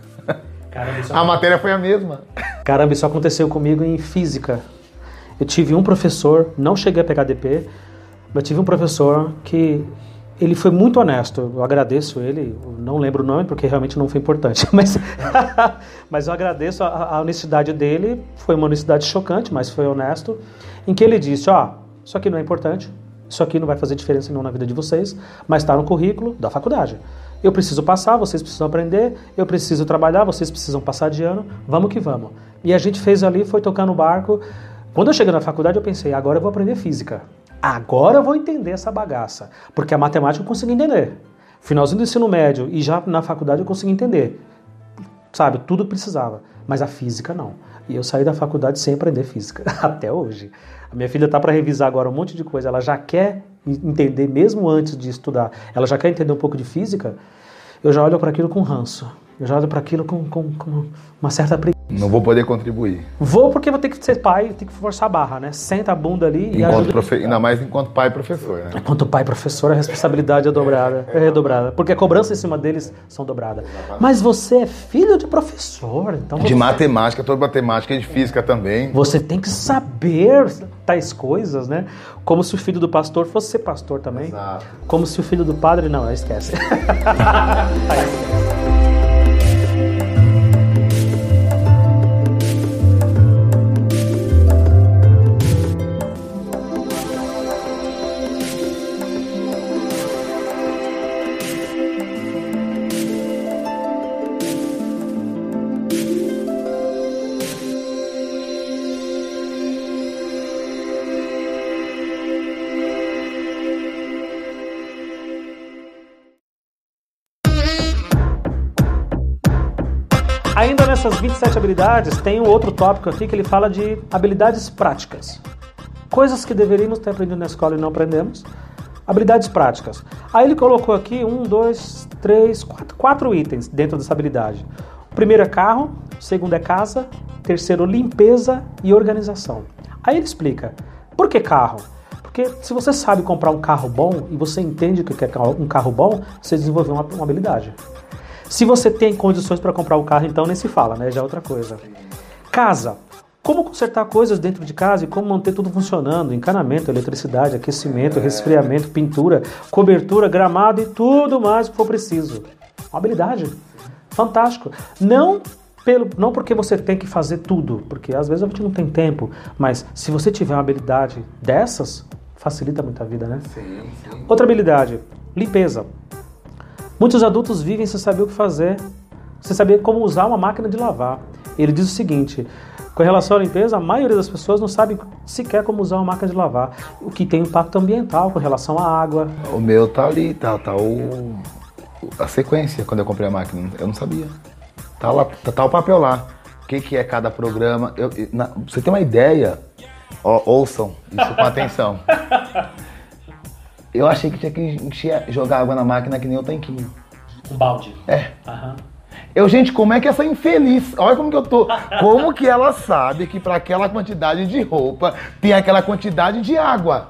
Caramba, isso <laughs> a matéria foi a mesma. Caramba, isso aconteceu comigo em física. Eu tive um professor, não cheguei a pegar DP, mas tive um professor que ele foi muito honesto. Eu agradeço ele. não lembro o nome porque realmente não foi importante, <laughs> mas, mas eu agradeço a, a, honestidade dele. Foi uma honestidade chocante, mas foi honesto. Em que ele disse: Ó, oh, isso aqui não é importante. Isso aqui não vai fazer diferença não na vida de vocês, mas está no currículo da faculdade. Eu preciso passar, vocês precisam aprender, eu preciso trabalhar, vocês precisam passar de ano, vamos que vamos. E a gente fez ali, foi tocar no barco. Quando eu cheguei na faculdade, eu pensei, agora eu vou aprender física. Agora eu vou entender essa bagaça. Porque a matemática eu consegui entender. Finalzinho do ensino médio e já na faculdade eu consegui entender. Sabe, tudo precisava. Mas a física não. E eu saí da faculdade sem aprender física, <laughs> até hoje. A minha filha está para revisar agora um monte de coisa. Ela já quer entender, mesmo antes de estudar, ela já quer entender um pouco de física. Eu já olho para aquilo com ranço. Eu já olho para aquilo com, com, com, uma certa preguiça. Não vou poder contribuir. Vou porque vou ter que ser pai, ter que forçar a barra, né? Senta a bunda ali enquanto e ajuda. Profe... Ainda mais enquanto pai e professor, né? Enquanto pai e professor, a responsabilidade é dobrada, é, redobrada. Porque a cobrança em cima deles são dobradas. Mas você é filho de professor, então... De matemática, toda matemática e de física também. Você tem que saber tais coisas, né? Como se o filho do pastor fosse ser pastor também. Exato. Como se o filho do padre... Não, esquece. Ainda <laughs> nessas 27 habilidades, tem um outro tópico aqui que ele fala de habilidades práticas. Coisas que deveríamos ter aprendido na escola e não aprendemos. Habilidades práticas. Aí ele colocou aqui um, dois, três, quatro, quatro itens dentro dessa habilidade. O primeiro é carro, o segundo é casa, terceiro limpeza e organização. Aí ele explica, por que carro? Porque se você sabe comprar um carro bom e você entende o que é um carro bom, você desenvolveu uma, uma habilidade. Se você tem condições para comprar o carro, então nem se fala, né? Já é outra coisa. Casa. Como consertar coisas dentro de casa e como manter tudo funcionando: encanamento, eletricidade, aquecimento, resfriamento, pintura, cobertura, gramado e tudo mais que for preciso. Uma habilidade. Fantástico. Não pelo, não porque você tem que fazer tudo, porque às vezes a gente não tem tempo, mas se você tiver uma habilidade dessas, facilita muito a vida, né? Sim, sim. Outra habilidade, limpeza. Muitos adultos vivem sem saber o que fazer, sem saber como usar uma máquina de lavar. Ele diz o seguinte: com relação à limpeza, a maioria das pessoas não sabe sequer como usar uma máquina de lavar, o que tem impacto ambiental com relação à água. O meu tá ali, tá, tá o, a sequência quando eu comprei a máquina, eu não sabia. Tá lá, tá, tá o papel lá. O que, que é cada programa? Eu, na, você tem uma ideia? Ó, ouçam isso com <laughs> atenção. Eu achei que tinha que encher, jogar água na máquina que nem o tanquinho. Um balde. É. Eu, gente, como é que essa infeliz. Olha como que eu tô. Como que ela sabe que para aquela quantidade de roupa tem aquela quantidade de água?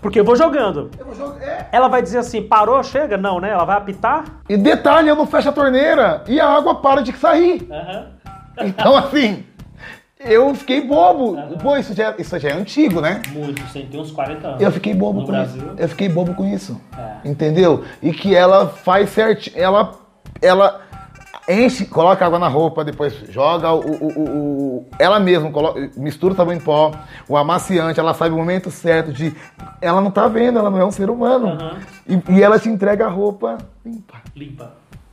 Porque eu vou jogando. Eu vou jogar. É. Ela vai dizer assim, parou, chega? Não, né? Ela vai apitar. E detalhe, eu não fecho a torneira e a água para de sair. Uhum. Então, assim, eu fiquei bobo. Uhum. Pô, isso já, isso já é antigo, né? Muito, você tem uns 40 anos. Eu fiquei bobo no com Brasil. isso. Eu fiquei bobo com isso. É. Entendeu? E que ela faz certo. Ela. Ela. enche, coloca água na roupa, depois joga o, o, o, o ela mesma coloca, mistura o sabão em pó, o amaciante, ela sabe o momento certo de, ela não tá vendo, ela não é um ser humano Uhum. e, e ela te entrega a roupa limpa. Limpa.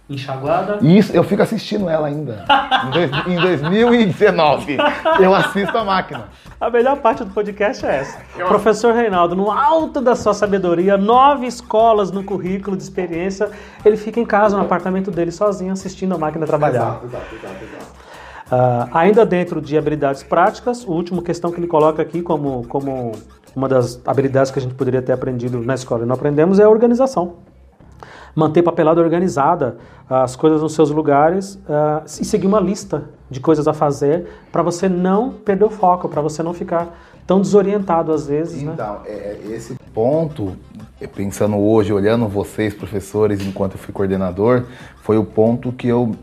Enxaguada. Isso, eu fico assistindo ela ainda. Em, dois, em 2019, eu assisto a máquina. A melhor parte do podcast é essa. Professor Reinaldo, no alto da sua sabedoria, nove escolas no currículo de experiência, ele fica em casa, no apartamento dele, sozinho, assistindo a máquina trabalhar. exato, exato, exato. Ah, ainda dentro de habilidades práticas, a última questão que ele coloca aqui como, como uma das habilidades que a gente poderia ter aprendido na escola e não aprendemos é a organização. Manter papelada organizada, as coisas nos seus lugares ah, e seguir uma lista de coisas a fazer para você não perder o foco, para você não ficar tão desorientado às vezes. Né? Então, é, é, esse ponto, é, pensando hoje, olhando vocês, professores, enquanto eu fui coordenador, foi o ponto que eu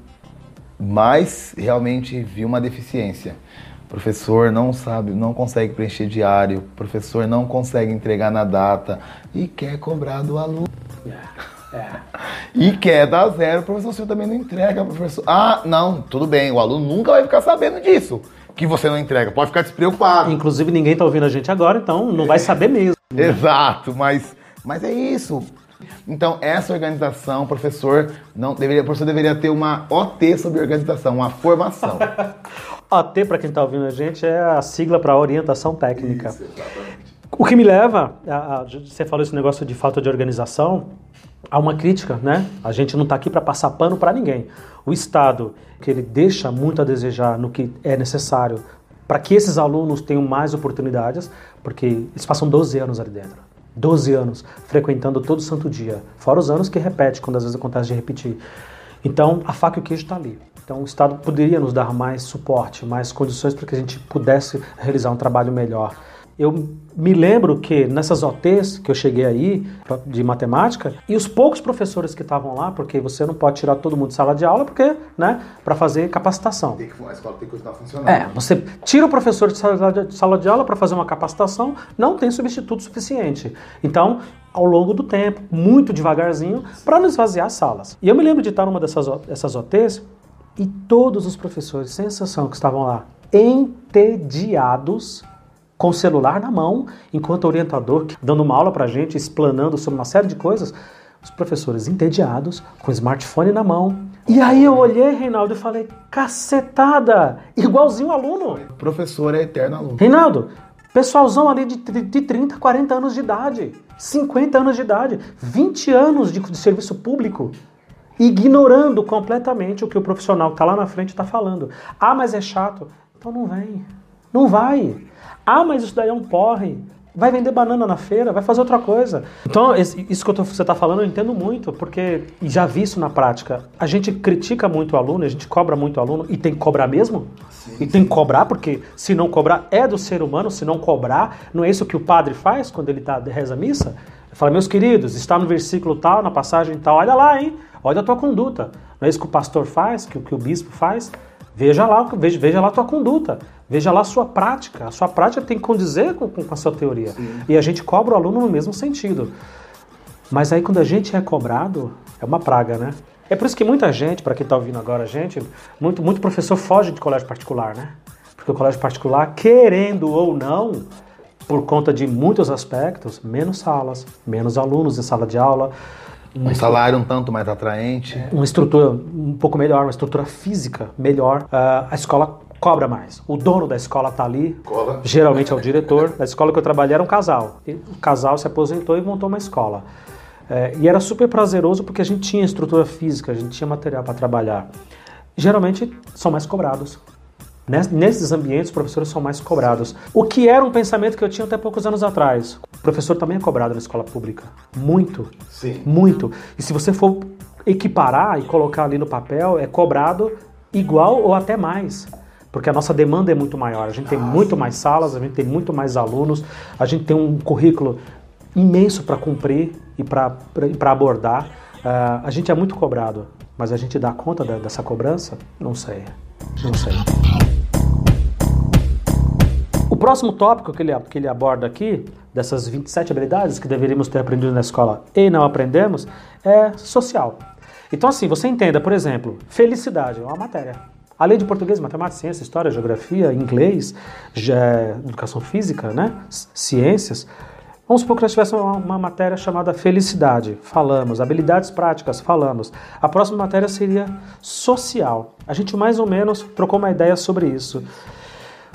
mais realmente vi uma deficiência. O professor não sabe, não consegue preencher diário, o professor não consegue entregar na data e quer cobrar do aluno. E quer dar zero, o professor você também não entrega, professor. Ah, não, tudo bem, o aluno nunca vai ficar sabendo disso, que você não entrega, pode ficar despreocupado. Inclusive ninguém está ouvindo a gente agora, então não vai saber mesmo. <laughs> Exato, mas, mas é isso. Então, essa organização, o professor não deveria, professor deveria ter uma OT sobre organização, uma formação. <laughs> OT, para quem está ouvindo a gente, é a sigla para orientação técnica. O que me leva, a, a- você falou esse negócio de falta de organização, a uma crítica, né? A gente não está aqui para passar pano para ninguém. O Estado, que ele deixa muito a desejar no que é necessário para que esses alunos tenham mais oportunidades, porque eles passam 12 anos ali dentro. 12 anos frequentando todo santo dia, fora os anos que repete, quando às vezes acontece de repetir. Então, a faca e o queijo está ali. Então, o Estado poderia nos dar mais suporte, mais condições para que a gente pudesse realizar um trabalho melhor. Eu me lembro que nessas OTs que eu cheguei aí, de matemática, e os poucos professores que estavam lá, porque você não pode tirar todo mundo de sala de aula, porque, né, para fazer capacitação. Tem que, a escola tem que continuar funcionando. É, você tira o professor de sala de, de sala de aula para fazer uma capacitação, não tem substituto suficiente. Então, ao longo do tempo, muito devagarzinho, para não esvaziar as salas. E eu me lembro de estar numa dessas, dessas OTs e todos os professores, sem exceção, que estavam lá, entediados, com o celular na mão, enquanto o orientador dando uma aula para gente, explanando sobre uma série de coisas, os professores entediados, com o smartphone na mão. E aí eu olhei, Reinaldo, e falei, cacetada, igualzinho aluno. O professor é eterno aluno. Reinaldo, pessoalzão ali de, de 30, 40 anos de idade, 50 anos de idade, 20 anos de, de serviço público, ignorando completamente o que o profissional que está lá na frente está falando. Ah, mas é chato. Então não vem. Não vai. Ah, mas isso daí é um porre. Vai vender banana na feira, vai fazer outra coisa. Então, isso que tô- você está falando, eu entendo muito, porque já vi isso na prática. A gente critica muito o aluno, a gente cobra muito o aluno, e tem que cobrar mesmo? e tem que cobrar, porque se não cobrar é do ser humano, se não cobrar, não é isso que o padre faz quando ele tá, reza a missa? Fala, meus queridos, está no versículo tal, na passagem tal, olha lá, hein? Olha a tua conduta. Não é isso que o pastor faz, que, o- que o bispo faz? Veja lá, veja, veja lá a tua conduta, veja lá a sua prática. A sua prática tem que condizer com, com a sua teoria. E a gente cobra o aluno no mesmo sentido. Mas aí quando a gente é cobrado, é uma praga, né? É por isso que muita gente, para quem está ouvindo agora a gente, muito, muito professor foge de colégio particular, né? Porque o colégio particular, querendo ou não, por conta de muitos aspectos, menos salas, menos alunos em sala de aula, Um salário um tanto mais atraente. uma estrutura um pouco melhor, uma estrutura física melhor, ah, a escola cobra mais. O dono da escola está ali, geralmente é o diretor. Na escola que eu trabalhei era um casal. E o casal se aposentou e montou uma escola. É, e era super prazeroso porque a gente tinha estrutura física, a gente tinha material para trabalhar. Geralmente são mais cobrados. Nes- Nesses ambientes, os professores são mais cobrados. O que era um pensamento que eu tinha até poucos anos atrás. O professor também é cobrado na escola pública. Muito. Sim. Muito. E se você for equiparar e colocar ali no papel, é cobrado igual ou até mais. Porque a nossa demanda é muito maior. A gente tem muito mais salas, a gente tem muito mais alunos, a gente tem um currículo imenso para cumprir e para abordar. Ah, a gente é muito cobrado, mas a gente dá conta da- dessa cobrança? Não sei. Não sei. O próximo tópico que ele, que ele aborda aqui, dessas 27 habilidades que deveríamos ter aprendido na escola e não aprendemos, é social. Então, assim, você entenda, por exemplo, felicidade é uma matéria. Além de português, matemática, ciência, história, geografia, inglês, educação física, né? ciências. Vamos supor que nós tivéssemos uma, uma, matéria chamada felicidade, falamos. Habilidades práticas, falamos. A próxima matéria seria social. A gente mais ou menos trocou uma ideia sobre isso.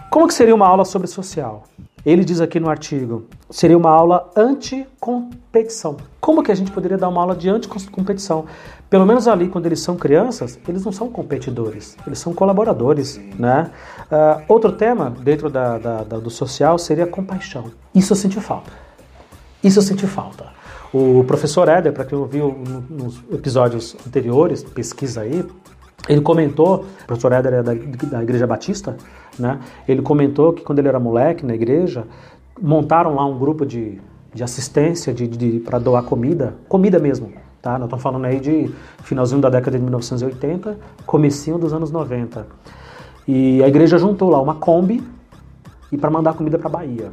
Como que seria uma aula sobre social? Ele diz aqui no artigo, seria uma aula anti-competição. Como que a gente poderia dar uma aula de anti-competição? Pelo menos ali, quando eles são crianças, eles não são competidores, eles são colaboradores, né? Uh, outro tema dentro da, da, da, do social seria compaixão. Isso eu senti falta. Isso eu senti falta. O professor Éder, para quem ouviu nos episódios anteriores, pesquisa aí, ele comentou, o professor Éder é da, da Igreja Batista, né? Ele comentou que quando ele era moleque na igreja, montaram lá um grupo de, de assistência de, de para doar comida, comida mesmo, tá? Nós estamos falando aí de finalzinho da década de 1980, comecinho dos anos 90. E a igreja juntou lá uma Kombi e para mandar comida para Bahia.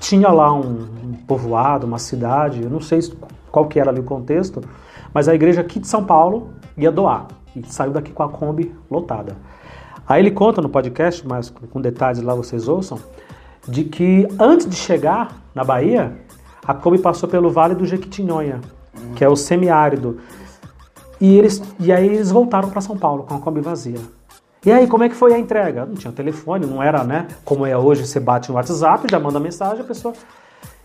Tinha lá um, um, povoado, uma cidade, eu não sei qual que era ali o contexto, mas a igreja aqui de São Paulo ia doar e saiu daqui com a Kombi lotada. Aí ele conta no podcast, mas com detalhes lá vocês ouçam, de que antes de chegar na Bahia, a Kombi passou pelo Vale do Jequitinhonha, que é o semiárido. E, eles, e aí eles voltaram para São Paulo com a Kombi vazia. E aí, como é que foi a entrega? Não tinha telefone, não era, né? Como é hoje, você bate no WhatsApp, já manda mensagem, a pessoa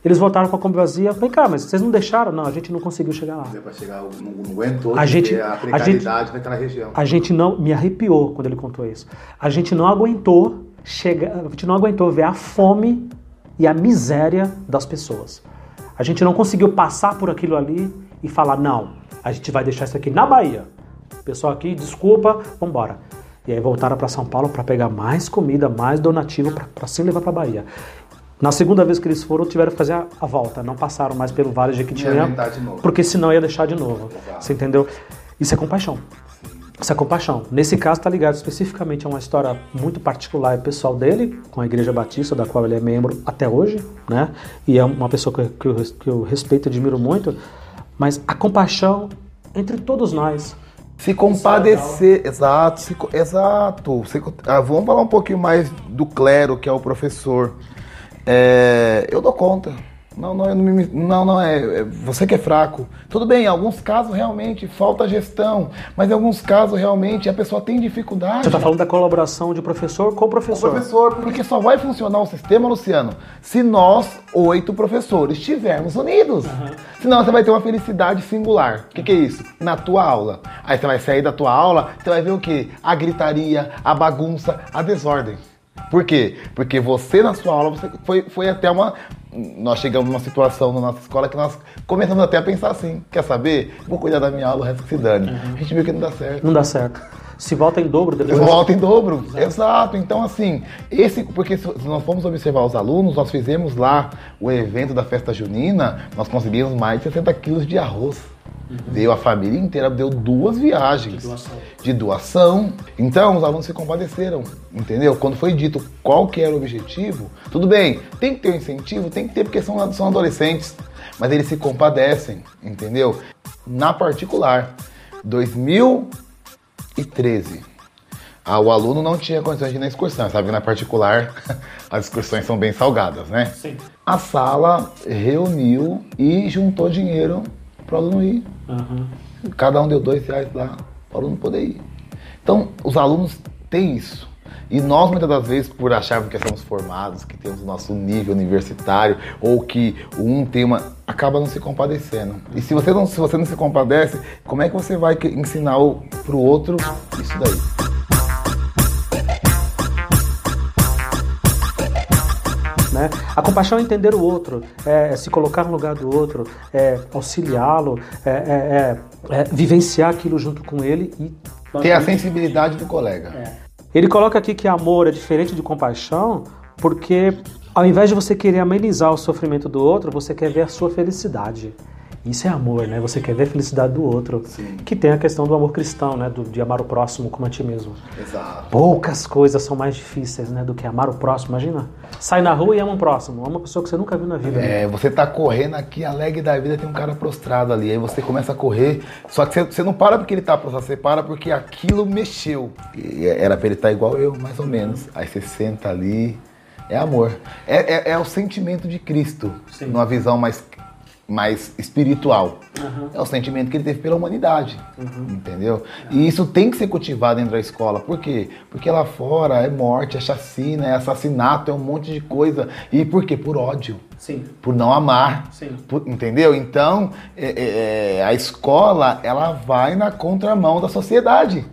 eles voltaram com a Kombi vazia. Vem cá, mas vocês não deixaram? Não, a gente não conseguiu chegar lá. Para chegar, não, não aguentou a gente, a precariedade a gente, naquela região. A gente não, me arrepiou quando ele contou isso. A gente não aguentou chegar, a gente não aguentou ver a fome e a miséria das pessoas. A gente não conseguiu passar por aquilo ali e falar, não, a gente vai deixar isso aqui na Bahia. Pessoal aqui, desculpa, vamos embora. E aí voltaram para São Paulo para pegar mais comida, mais donativo para sim levar para Bahia. Na segunda vez que eles foram, tiveram que fazer a, a volta, não passaram mais pelo Vale de Jequitinhonha, porque senão ia deixar de novo. Exato. Você entendeu? Isso é compaixão. Isso é compaixão. Nesse caso, está ligado especificamente a uma história muito particular e pessoal dele, com a Igreja Batista, da qual ele é membro até hoje, né? E é uma pessoa que, que, eu, que eu respeito e admiro muito. Mas a compaixão entre todos nós, se compadecer, exato, se, exato. Se, ah, vamos falar um pouquinho mais do clero, que é o professor. É, eu dou conta. Não, não, não, não é, é. Você que é fraco. Tudo bem, em alguns casos realmente falta gestão, mas em alguns casos realmente a pessoa tem dificuldade. Você está falando da colaboração de professor com professor. Com professor, porque só vai funcionar o sistema, Luciano, se nós, oito professores, estivermos unidos. Uhum. Senão você vai ter uma felicidade singular. O que, que é isso? Na tua aula. Aí você vai sair da tua aula, você vai ver o quê? A gritaria, a bagunça, a desordem. Por quê? Porque você, na sua aula, você foi, foi até uma. Nós chegamos numa situação na nossa escola que nós começamos até a pensar assim: quer saber? Vou cuidar da minha aula, o resto que se dane. Uhum. A gente viu que não dá certo. Não dá certo. Se volta em dobro depois. Volta em dobro, exato. exato. Então, assim, esse. Porque se nós fomos observar os alunos, nós fizemos lá o evento da festa junina, nós conseguimos mais de 60 quilos de arroz. Uhum. Deu a família inteira, deu duas viagens de doação. de doação. Então os alunos se compadeceram, entendeu? Quando foi dito qual que era o objetivo, tudo bem, tem que ter um incentivo, tem que ter porque são, são adolescentes, mas eles se compadecem, entendeu? Na particular, 2013, ah, o aluno não tinha condições de ir na excursão, sabe que na particular <laughs> as excursões são bem salgadas, né? Sim. A sala reuniu e juntou dinheiro para o aluno ir. Uhum. Cada um deu dois reais lá para o aluno poder ir. Então, os alunos têm isso. E nós, muitas das vezes, por acharmos que somos formados, que temos o nosso nível universitário, ou que um tem uma. acaba não se compadecendo. E se você não, se você não se compadece, como é que você vai ensinar para o outro isso daí? Né? A compaixão é entender o outro, é, é se colocar no lugar do outro, é auxiliá-lo, é, é, é, é vivenciar aquilo junto com ele e ter a sensibilidade do colega. É. Ele coloca aqui que amor é diferente de compaixão, porque ao invés de você querer amenizar o sofrimento do outro, você quer ver a sua felicidade. Isso é amor, né? Você quer ver a felicidade do outro. Sim. Que tem a questão do amor cristão, né? Do, de amar o próximo como a ti mesmo. Exato. Poucas coisas são mais difíceis, né? Do que amar o próximo. Imagina. Sai na rua e ama um próximo. Ama uma pessoa que você nunca viu na vida. né? É, você tá correndo aqui, alegre da vida, tem um cara prostrado ali. Aí você começa a correr. Só que você, você não para porque ele tá prostrado, você para porque aquilo mexeu. E era pra ele estar igual eu, mais ou menos. Aí você senta ali. É amor. É, é, é o sentimento de Cristo. Sim. Numa visão mais, mais espiritual. Uhum. É o sentimento que ele teve pela humanidade. Entendeu? E isso tem que ser cultivado dentro da escola. Por quê? Porque lá fora é morte, é chacina, é assassinato, é um monte de coisa. E por quê? Por ódio. Sim. Por não amar. Sim. Por- entendeu? Então, é- é- é, a escola, ela vai na contramão da sociedade.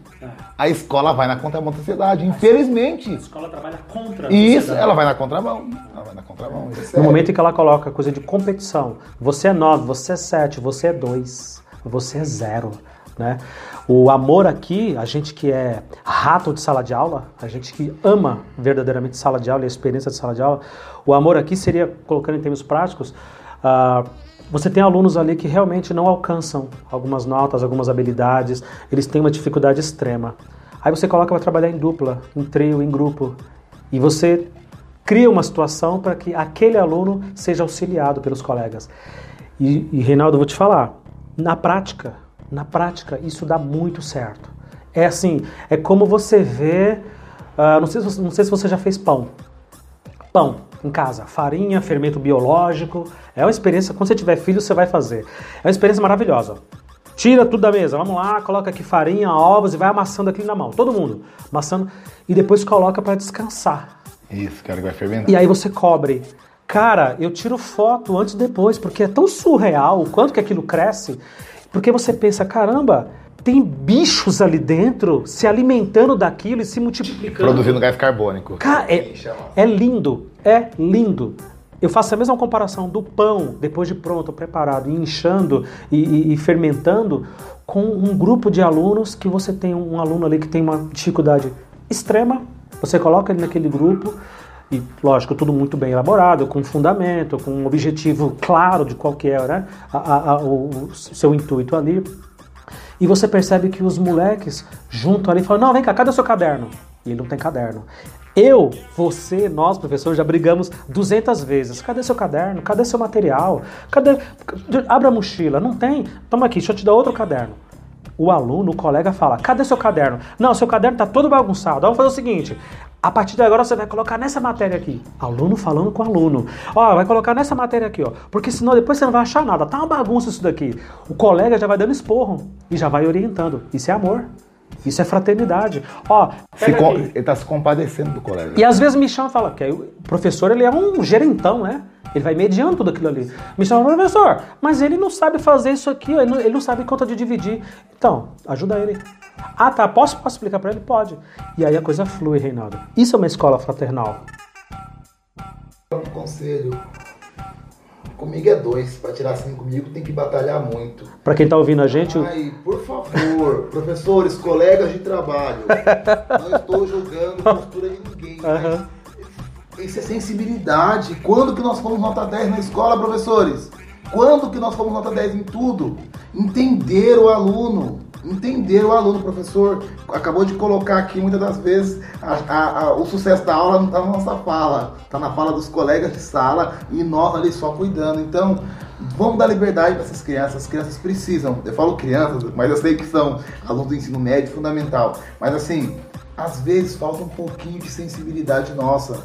A escola vai na contramão da sociedade, infelizmente. A escola trabalha contra a Isso, sociedade. ela vai na contramão. Ela vai na contramão. É No momento em que ela coloca coisa de competição, você é 9, você é 7, você é 2, você é 0, né? O amor aqui, a gente que é rato de sala de aula, a gente que ama verdadeiramente sala de aula e a experiência de sala de aula, o amor aqui seria, colocando em termos práticos, ah, você tem alunos ali que realmente não alcançam algumas notas, algumas habilidades, eles têm uma dificuldade extrema. Aí você coloca para trabalhar em dupla, em trio, em grupo, e você cria uma situação para que aquele aluno seja auxiliado pelos colegas. E, e Reinaldo, eu vou te falar, na prática, na prática, isso dá muito certo. É assim, é como você vê, ah, não, sei se você, não sei se você já fez pão. Pão em casa, farinha, fermento biológico. É uma experiência, quando você tiver filho, você vai fazer. É uma experiência maravilhosa. Tira tudo da mesa, vamos lá, coloca aqui farinha, ovos e vai amassando aqui na mão, todo mundo, amassando e depois coloca para descansar. Isso, cara, que vai fermentar. E aí você cobre. Cara, eu tiro foto antes e depois, porque é tão surreal o quanto que aquilo cresce, porque você pensa, caramba, tem bichos ali dentro se alimentando daquilo e se multiplicando. Produzindo gás carbônico. Cara, é, é lindo, é lindo. Eu faço a mesma comparação do pão, depois de pronto, preparado, inchando e, e- e fermentando, com um grupo de alunos que você tem um aluno ali que tem uma dificuldade extrema, você coloca ele naquele grupo, e lógico, tudo muito bem elaborado, com fundamento, com um objetivo claro de qual que é né, a- a- o, seu intuito ali. E você percebe que os moleques juntam ali falam: Não, vem cá, cadê o seu caderno? E ele não tem caderno. Eu, você, nós, professores, já brigamos 200 vezes. Cadê seu caderno? Cadê seu material? Cadê? Abra a mochila. Não tem? Toma aqui, deixa eu te dar outro caderno. O aluno, o colega fala: Cadê seu caderno? Não, seu caderno tá todo bagunçado. Vamos fazer o seguinte: a partir de agora você vai colocar nessa matéria aqui. Aluno falando com aluno. Ó, vai colocar nessa matéria aqui, ó. Porque senão depois você não vai achar nada. Tá uma bagunça isso daqui. O colega já vai dando esporro e já vai orientando. Isso é amor. Isso é fraternidade. Ó. Ele tá se compadecendo do colega. E às vezes me chama e fala, que o professor ele é um gerentão, né? Ele vai mediando tudo aquilo ali. Me chama, professor, mas ele não sabe fazer isso aqui, ó, ele não, ele não sabe conta de dividir. Então, ajuda ele. Ah, tá, posso, posso explicar pra ele? Pode. E aí a coisa flui, Reinaldo. Isso é uma escola fraternal. Um conselho. Comigo é dois. Pra tirar cinco comigo tem que batalhar muito. Pra quem tá ouvindo a gente, Ai, por favor, <laughs> professores, colegas de trabalho. Não estou julgando postura de ninguém. Mas isso é sensibilidade. Quando que nós fomos nota 10 na escola, professores? Quando que nós fomos nota 10 em tudo? Entender o aluno. Entender o aluno, professor. Acabou de colocar aqui muitas das vezes a- a- a- o sucesso da aula não está na nossa fala, está na fala dos colegas de sala e nós ali só cuidando. Então, vamos dar liberdade para essas crianças. As crianças precisam. Eu falo crianças, mas eu sei que são alunos do ensino médio fundamental. Mas assim, às vezes falta um pouquinho de sensibilidade nossa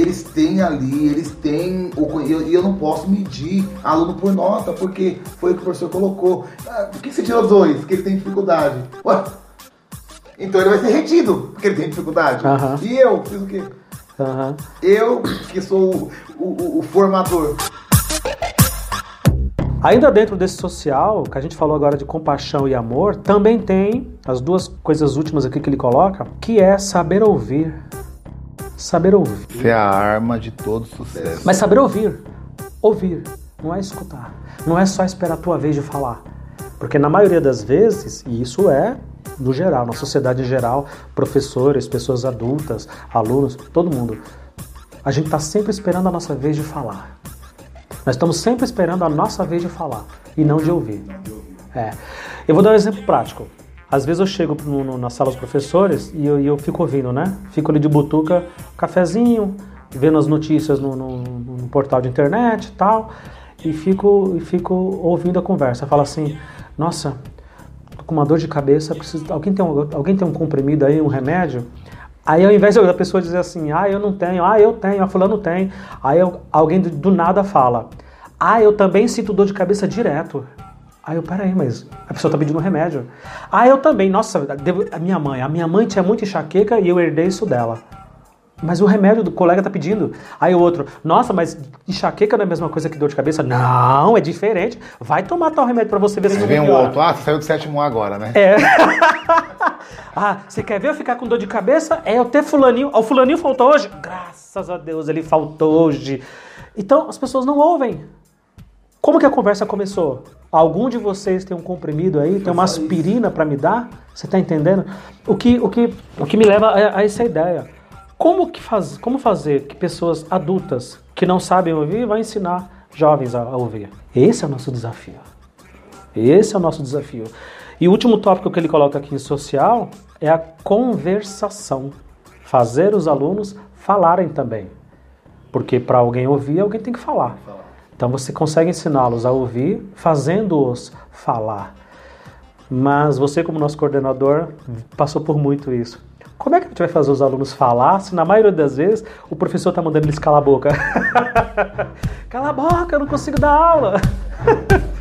eles têm ali, eles têm. o- E eu, eu não posso medir aluno por nota, porque foi o que o professor colocou. Ah, por que você tirou dois? Porque ele tem dificuldade. Ué, então ele vai ser retido, porque ele tem dificuldade. Aham. E eu, fiz o quê? Aham. Eu, que sou o, o- o formador. Ainda dentro desse social, que a gente falou agora de compaixão e amor, também tem as duas coisas últimas aqui que ele coloca, que é saber ouvir. Saber ouvir. Isso é a arma de todo sucesso. Mas saber ouvir. Ouvir. Não é escutar. Não é só esperar a tua vez de falar. Porque na maioria das vezes, e isso é no geral, na sociedade em geral, professores, pessoas adultas, alunos, todo mundo, a gente está sempre esperando a nossa vez de falar. Nós estamos sempre esperando a nossa vez de falar. e não de ouvir. É. Eu vou dar um exemplo prático. Às vezes eu chego no, no, na sala dos professores e eu, e eu, fico ouvindo, né? Fico ali de butuca, cafezinho, vendo as notícias no, no portal de internet e tal, e fico, e fico ouvindo a conversa. Falo assim, nossa, tô com uma dor de cabeça, preciso, alguém, tem um, alguém tem um comprimido aí, um remédio? Aí ao invés da pessoa dizer assim, ah, eu não tenho, ah, eu tenho, a fulano tem, aí eu, alguém do nada fala, ah, eu também sinto dor de cabeça direto. Aí eu, peraí, mas a pessoa tá pedindo um remédio. Ah, eu também, nossa, a minha mãe, a minha mãe tinha muita enxaqueca e eu herdei isso dela. Mas o remédio do colega tá pedindo. Aí o outro, nossa, mas enxaqueca não é a mesma coisa que dor de cabeça? Não, é diferente. Vai tomar tal remédio para você ver se não vem um outro, ah, você saiu do sétimo agora, né? É. <laughs> ah, você quer ver eu ficar com dor de cabeça? É eu ter fulaninho. O fulaninho faltou hoje? Graças a Deus, ele faltou hoje. Então, as pessoas não ouvem. Como que a conversa começou? Algum de vocês tem um comprimido aí, tem uma aspirina para me dar? Você está entendendo? O que, o, que, o que me leva a, a essa ideia. Como, que faz, como fazer que pessoas adultas que não sabem ouvir vão ensinar jovens a, a ouvir? Esse é o nosso desafio. Esse é o nosso desafio. E o último tópico que ele coloca aqui em social é a conversação. Fazer os alunos falarem também. Porque para alguém ouvir, alguém tem que falar. Então você consegue ensiná-los a ouvir, fazendo-os falar. Mas você, como nosso coordenador, passou por muito isso. Como é que a gente vai fazer os alunos falar se na maioria das vezes o professor está mandando eles calar a boca? <laughs> Cala a boca, eu não consigo dar aula. <laughs>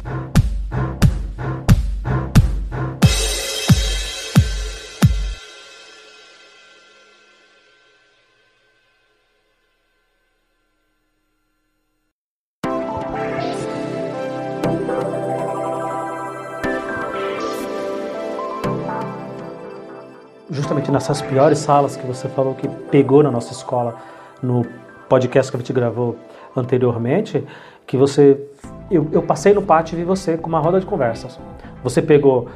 nessas piores salas que você falou que pegou na nossa escola no podcast que a gente gravou anteriormente, que você eu, eu passei no pátio e vi você com uma roda de conversas. Você pegou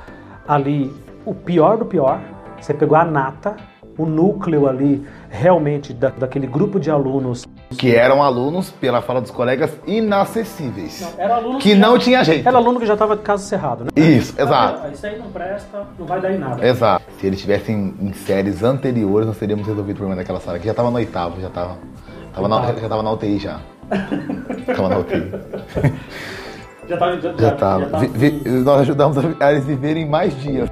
ali o pior do pior, você pegou a nata, o núcleo ali realmente da, daquele grupo de alunos que eram alunos, pela fala dos colegas, inacessíveis. Não, era aluno que, que não já, tinha jeito. Era aluno que já estava de caso cerrado, né? Isso, exato. Ah, isso aí não presta, não vai dar em nada. Exato. Se eles estivessem em séries anteriores, nós teríamos resolvido o problema daquela sala, que já estava no oitavo, já estava tava na, já tava na UTI já. Tava na UTI. <laughs> Já estava. Já, já. Já vi, vi, nós ajudamos a eles viverem mais dias.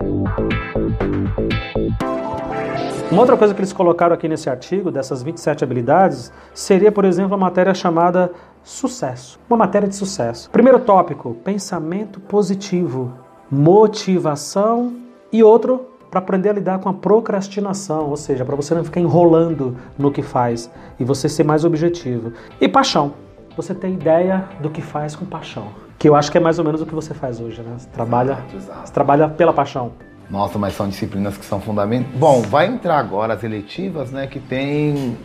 Uma outra coisa que eles colocaram aqui nesse artigo, dessas 27 habilidades, seria, por exemplo, a matéria chamada sucesso. Uma matéria de sucesso. Primeiro tópico: pensamento positivo, motivação e outro para aprender a lidar com a procrastinação, ou seja, para você não ficar enrolando no que faz e você ser mais objetivo. E paixão. Você tem ideia do que faz com paixão. Que eu acho que é mais ou menos o que você faz hoje, né? Você trabalha, você trabalha pela paixão. Nossa, mas são disciplinas que são fundamentais. Bom, vai entrar agora as eletivas, né, que tem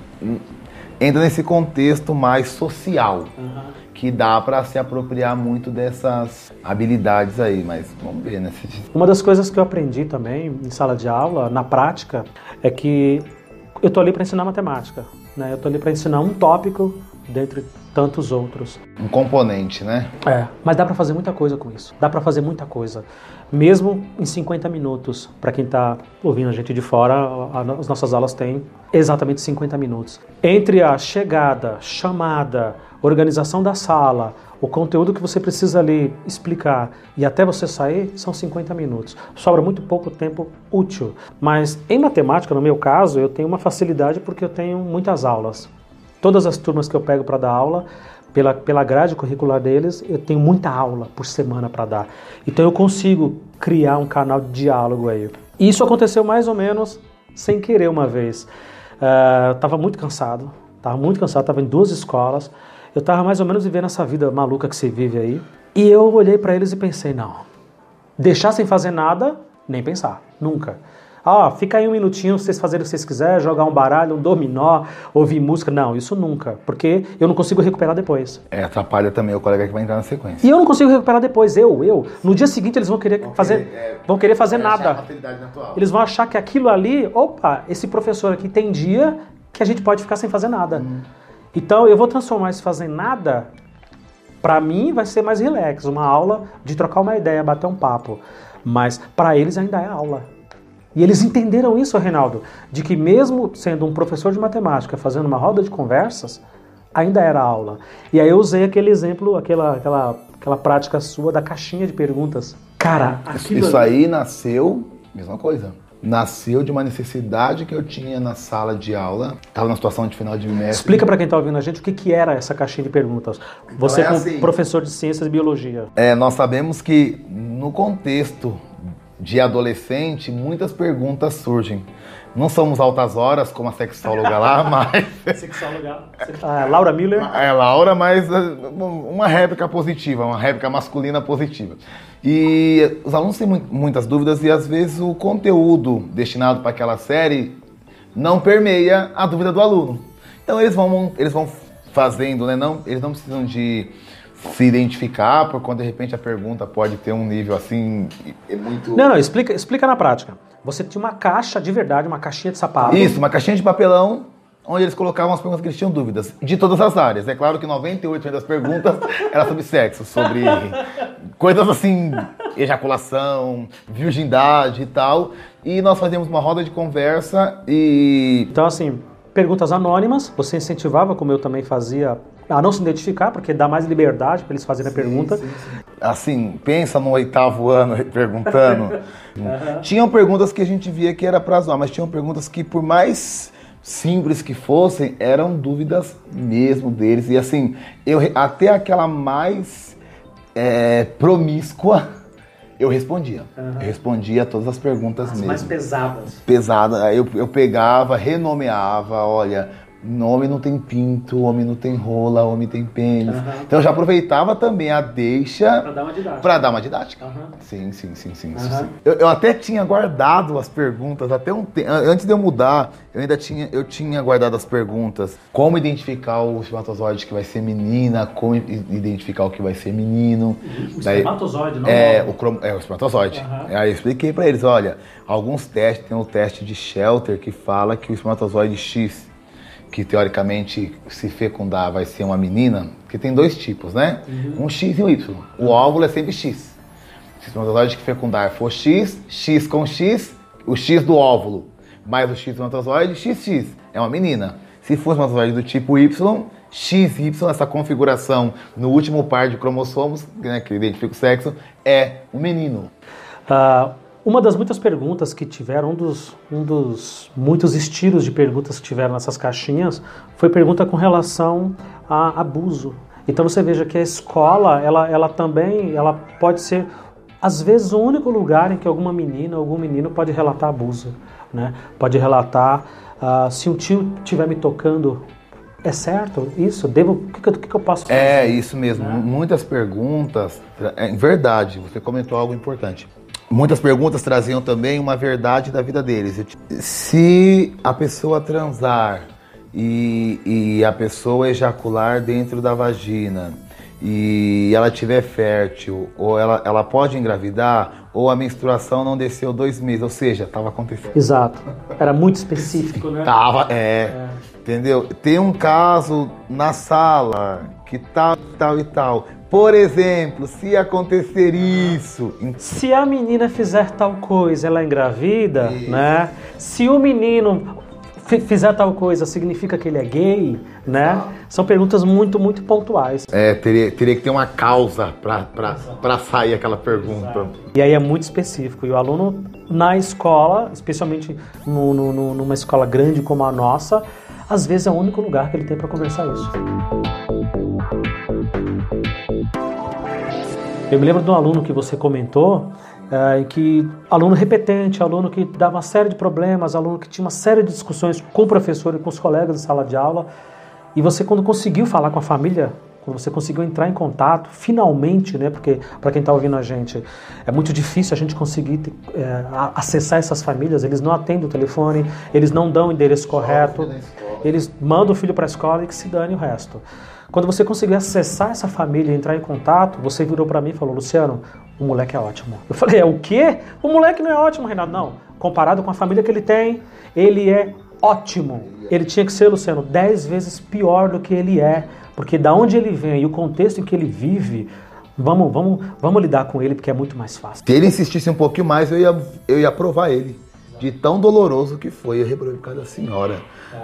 entra nesse contexto mais social, uhum. que dá para se apropriar muito dessas habilidades aí, mas vamos ver, né? Uma das coisas que eu aprendi também em sala de aula, na prática, é que eu tô ali para ensinar matemática, né? Eu tô ali para ensinar um tópico dentre tantos outros. Um componente, né? É, mas dá para fazer muita coisa com isso. Dá para fazer muita coisa mesmo em 50 minutos. Para quem está ouvindo a gente de fora, as nossas aulas têm exatamente 50 minutos. Entre a chegada, chamada, organização da sala, o conteúdo que você precisa ali explicar e até você sair são 50 minutos. Sobra muito pouco tempo útil. Mas em matemática, no meu caso, eu tenho uma facilidade porque eu tenho muitas aulas. Todas as turmas que eu pego para dar aula, pela, pela grade curricular deles, eu tenho muita aula por semana para dar. Então eu consigo criar um canal de diálogo aí. Isso aconteceu mais ou menos sem querer uma vez. Uh, tava muito cansado, tava muito cansado, tava em duas escolas. Eu tava mais ou menos vivendo essa vida maluca que você vive aí. E eu olhei para eles e pensei, não, deixar sem fazer nada, nem pensar, nunca. Ó, oh, fica aí um minutinho, vocês fazerem o que vocês quiserem, jogar um baralho, um dominó, ouvir música. Não, isso nunca, porque eu não consigo recuperar depois. É, atrapalha também o colega que vai entrar na sequência. E eu não consigo recuperar depois, eu, eu. No dia seguinte eles vão querer vão fazer, querer, é, vão querer fazer nada. Eles vão achar que aquilo ali, opa, esse professor aqui tem dia que a gente pode ficar sem fazer nada. Hum. Então eu vou transformar esse fazer nada Para mim vai ser mais relax, uma aula de trocar uma ideia, bater um papo. Mas para eles ainda é aula. E eles entenderam isso, Reinaldo, de que mesmo sendo um professor de matemática fazendo uma roda de conversas, ainda era aula. E aí eu usei aquele exemplo, aquela, aquela, aquela prática sua da caixinha de perguntas. Cara, aquilo... Isso aí nasceu, mesma coisa nasceu de uma necessidade que eu tinha na sala de aula. Estava na situação de final de bimestre. Explica para quem está ouvindo a gente o que, que era essa caixinha de perguntas. Você então é como assim, professor de ciências e biologia. É, nós sabemos que no contexto de adolescente muitas perguntas surgem. Não somos altas horas como a sexóloga lá, <laughs> mas. sexóloga. Ah, Laura Miller. É, Laura, mas eh, uma réplica positiva, uma réplica masculina positiva. E os alunos têm muitas dúvidas e às vezes o conteúdo destinado para aquela série não permeia a dúvida do aluno. Então eles vão, eles vão fazendo, né? Não, eles não precisam de se identificar, por quando de repente a pergunta pode ter um nível assim é muito. Não, não, explica, explica na prática. Você tinha uma caixa de verdade, uma caixinha de sapato. Isso, uma caixinha de papelão onde eles colocavam as perguntas que eles tinham dúvidas, de todas as áreas. É claro que 98% das perguntas <laughs> eram sobre sexo, sobre coisas assim, ejaculação, virgindade e tal. E nós fazíamos uma roda de conversa e. Então, assim, perguntas anônimas, você incentivava, como eu também fazia, a não se identificar, porque dá mais liberdade para eles fazerem sim, a pergunta. Sim, sim. Assim, pensa no oitavo ano perguntando. <laughs> uhum. Tinham perguntas que a gente via que era para zoar, mas tinham perguntas que, por mais simples que fossem, eram dúvidas mesmo deles. E assim, eu até aquela mais é, promíscua, eu respondia. Uhum. Eu respondia todas as perguntas as mesmo. mais pesadas. Pesada. Eu, eu pegava, renomeava, olha, Homem não tem pinto, homem não tem rola, homem tem pênis. Uhum. Então eu já aproveitava também a deixa para dar uma didática. Pra dar uma didática. Uhum. Sim, sim, sim, sim. Uhum. sim. Eu, eu, até tinha guardado as perguntas, até um tempo. Antes de eu mudar, eu ainda tinha, eu tinha guardado as perguntas. Como identificar o espermatozoide que vai ser menina, como identificar o que vai ser menino. O Daí, espermatozoide, não é? O crom, é o espermatozoide. Aí eu expliquei para eles: olha, alguns testes, tem o teste de Shelter que fala que o espermatozoide X que teoricamente se fecundar vai ser uma menina, que tem dois tipos, né? Uhum. Um X e um Y. O óvulo é sempre X. Se o espermatozoide que fecundar for X, X com X, o X do óvulo mais o X do espermatozoide, XX é uma menina. Se for espermatozoide do tipo Y, XY, essa configuração no último par de cromossomos, né, que identifica o sexo, é um menino. Uh, uma das muitas perguntas que tiveram, um dos, um dos muitos estilos de perguntas que tiveram nessas caixinhas, foi pergunta com relação a abuso. Então você veja que a escola, ela, ela também, ela pode ser, às vezes, o único lugar em que alguma menina, algum menino pode relatar abuso. Né? Pode relatar uh, se um tio estiver me tocando é certo isso? Devo, o que, que, que, eu posso fazer? É isso mesmo. Né? Muitas perguntas. É verdade, você comentou algo importante. Muitas perguntas traziam também uma verdade da vida deles. Se a pessoa transar e, e a pessoa ejacular dentro da vagina e ela tiver fértil, ou ela, ela pode engravidar, ou a menstruação não desceu dois meses, ou seja, estava acontecendo. Exato. Era muito específico, né? Tava, é, é. Entendeu? Tem um caso na sala que tal, tal e tal. Por exemplo, se acontecer isso. Se a menina fizer tal coisa, ela é engravida, isso. né? Se o menino fizer tal coisa, significa que ele é gay, né? Ah. São perguntas muito, muito pontuais. É, teria, teria que ter uma causa para sair aquela pergunta. Exato. E aí é muito específico. E o aluno na escola, especialmente no, no, numa escola grande como a nossa, às vezes é o único lugar que ele tem para conversar isso. Eu me lembro de um aluno que você comentou, é, que aluno repetente, aluno que dava uma série de problemas, aluno que tinha uma série de discussões com o professor e com os colegas de sala de aula, e você quando conseguiu falar com a família, quando você conseguiu entrar em contato, finalmente, né, porque para quem está ouvindo a gente, é muito difícil a gente conseguir é, acessar essas famílias, eles não atendem o telefone, eles não dão o endereço correto, eles mandam o filho para a escola e que se dane o resto. Quando você conseguiu acessar essa família entrar em contato, você virou para mim e falou: Luciano, o moleque é ótimo. Eu falei: é o quê? O moleque não é ótimo, Renato. Não. Comparado com a família que ele tem, ele é ótimo. Ele tinha que ser, Luciano, dez vezes pior do que ele é. Porque da onde ele vem e o contexto em que ele vive, vamos, vamos, vamos lidar com ele porque é muito mais fácil. Se ele insistisse um pouquinho mais, eu ia, eu ia provar ele. De tão doloroso que foi. Eu reprovei da senhora.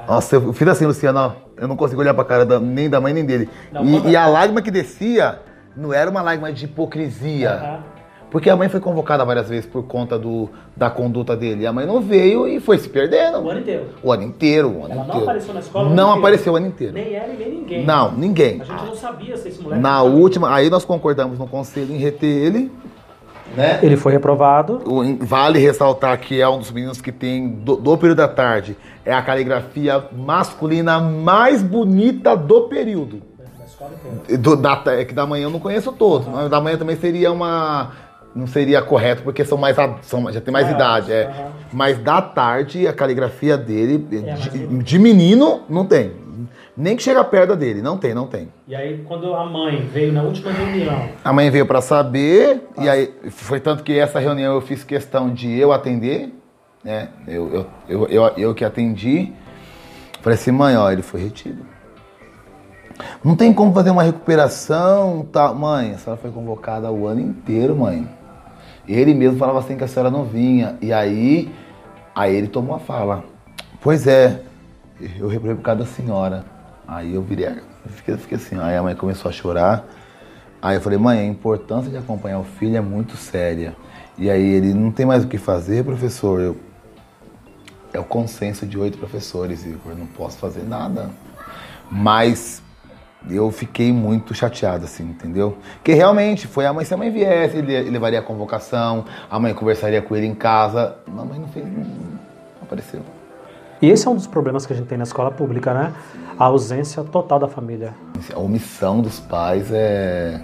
Nossa, eu fiz assim, Luciano, ó, eu não consigo olhar pra cara da- nem da mãe nem dele. Não, e, e a lágrima que descia não era uma lágrima de hipocrisia. Aham. Porque a mãe foi convocada várias vezes por conta do, da conduta dele. E a mãe não veio e foi se perdendo. O ano inteiro. O ano inteiro, o ano Ela não inteiro. apareceu na escola Não apareceu o ano inteiro. Nem ela e nem ninguém. Não, ninguém. A gente não sabia se esse moleque. Na não última, aí nós concordamos no conselho em reter ele, né? Ele foi reprovado. Vale ressaltar que é um dos meninos que tem, do, do período da tarde, é a caligrafia masculina mais bonita do período. Da escola inteira. Do, da, é que da manhã eu não conheço todos, mas da manhã também seria uma. Não seria correto, porque são mais, são, já tem mais Maiores, idade. É. aham. Mas da tarde, a caligrafia dele, É de, de menino, não tem. Nem que chega perto dele, não tem, não tem. E aí, quando a mãe veio na última reunião, A mãe veio para saber, e aí foi tanto que essa reunião eu fiz questão de eu atender, né? Eu, eu, eu, eu, eu que atendi. Falei assim, mãe, ó, ele foi retido. Não tem como fazer uma recuperação, tá? Mãe, a senhora foi convocada o ano inteiro, mãe. Ele mesmo falava assim que a senhora não vinha. E aí, aí ele tomou a fala. Pois é, eu reprovei por causa da senhora. Aí eu virei, fiquei, fiquei assim, aí a mãe começou a chorar. Aí eu falei, mãe, a importância de acompanhar o filho é muito séria. E aí ele não tem mais o que fazer, professor. Eu, é o consenso de oito professores, Igor. Eu não posso fazer nada. Mas eu fiquei muito chateado, assim, entendeu? Porque realmente foi a mãe, se a mãe viesse, ele, levaria a convocação, a mãe conversaria com ele em casa. A mãe não fez, não apareceu. E esse é um dos problemas que a gente tem na escola pública, né? A ausência total da família. A omissão dos pais é.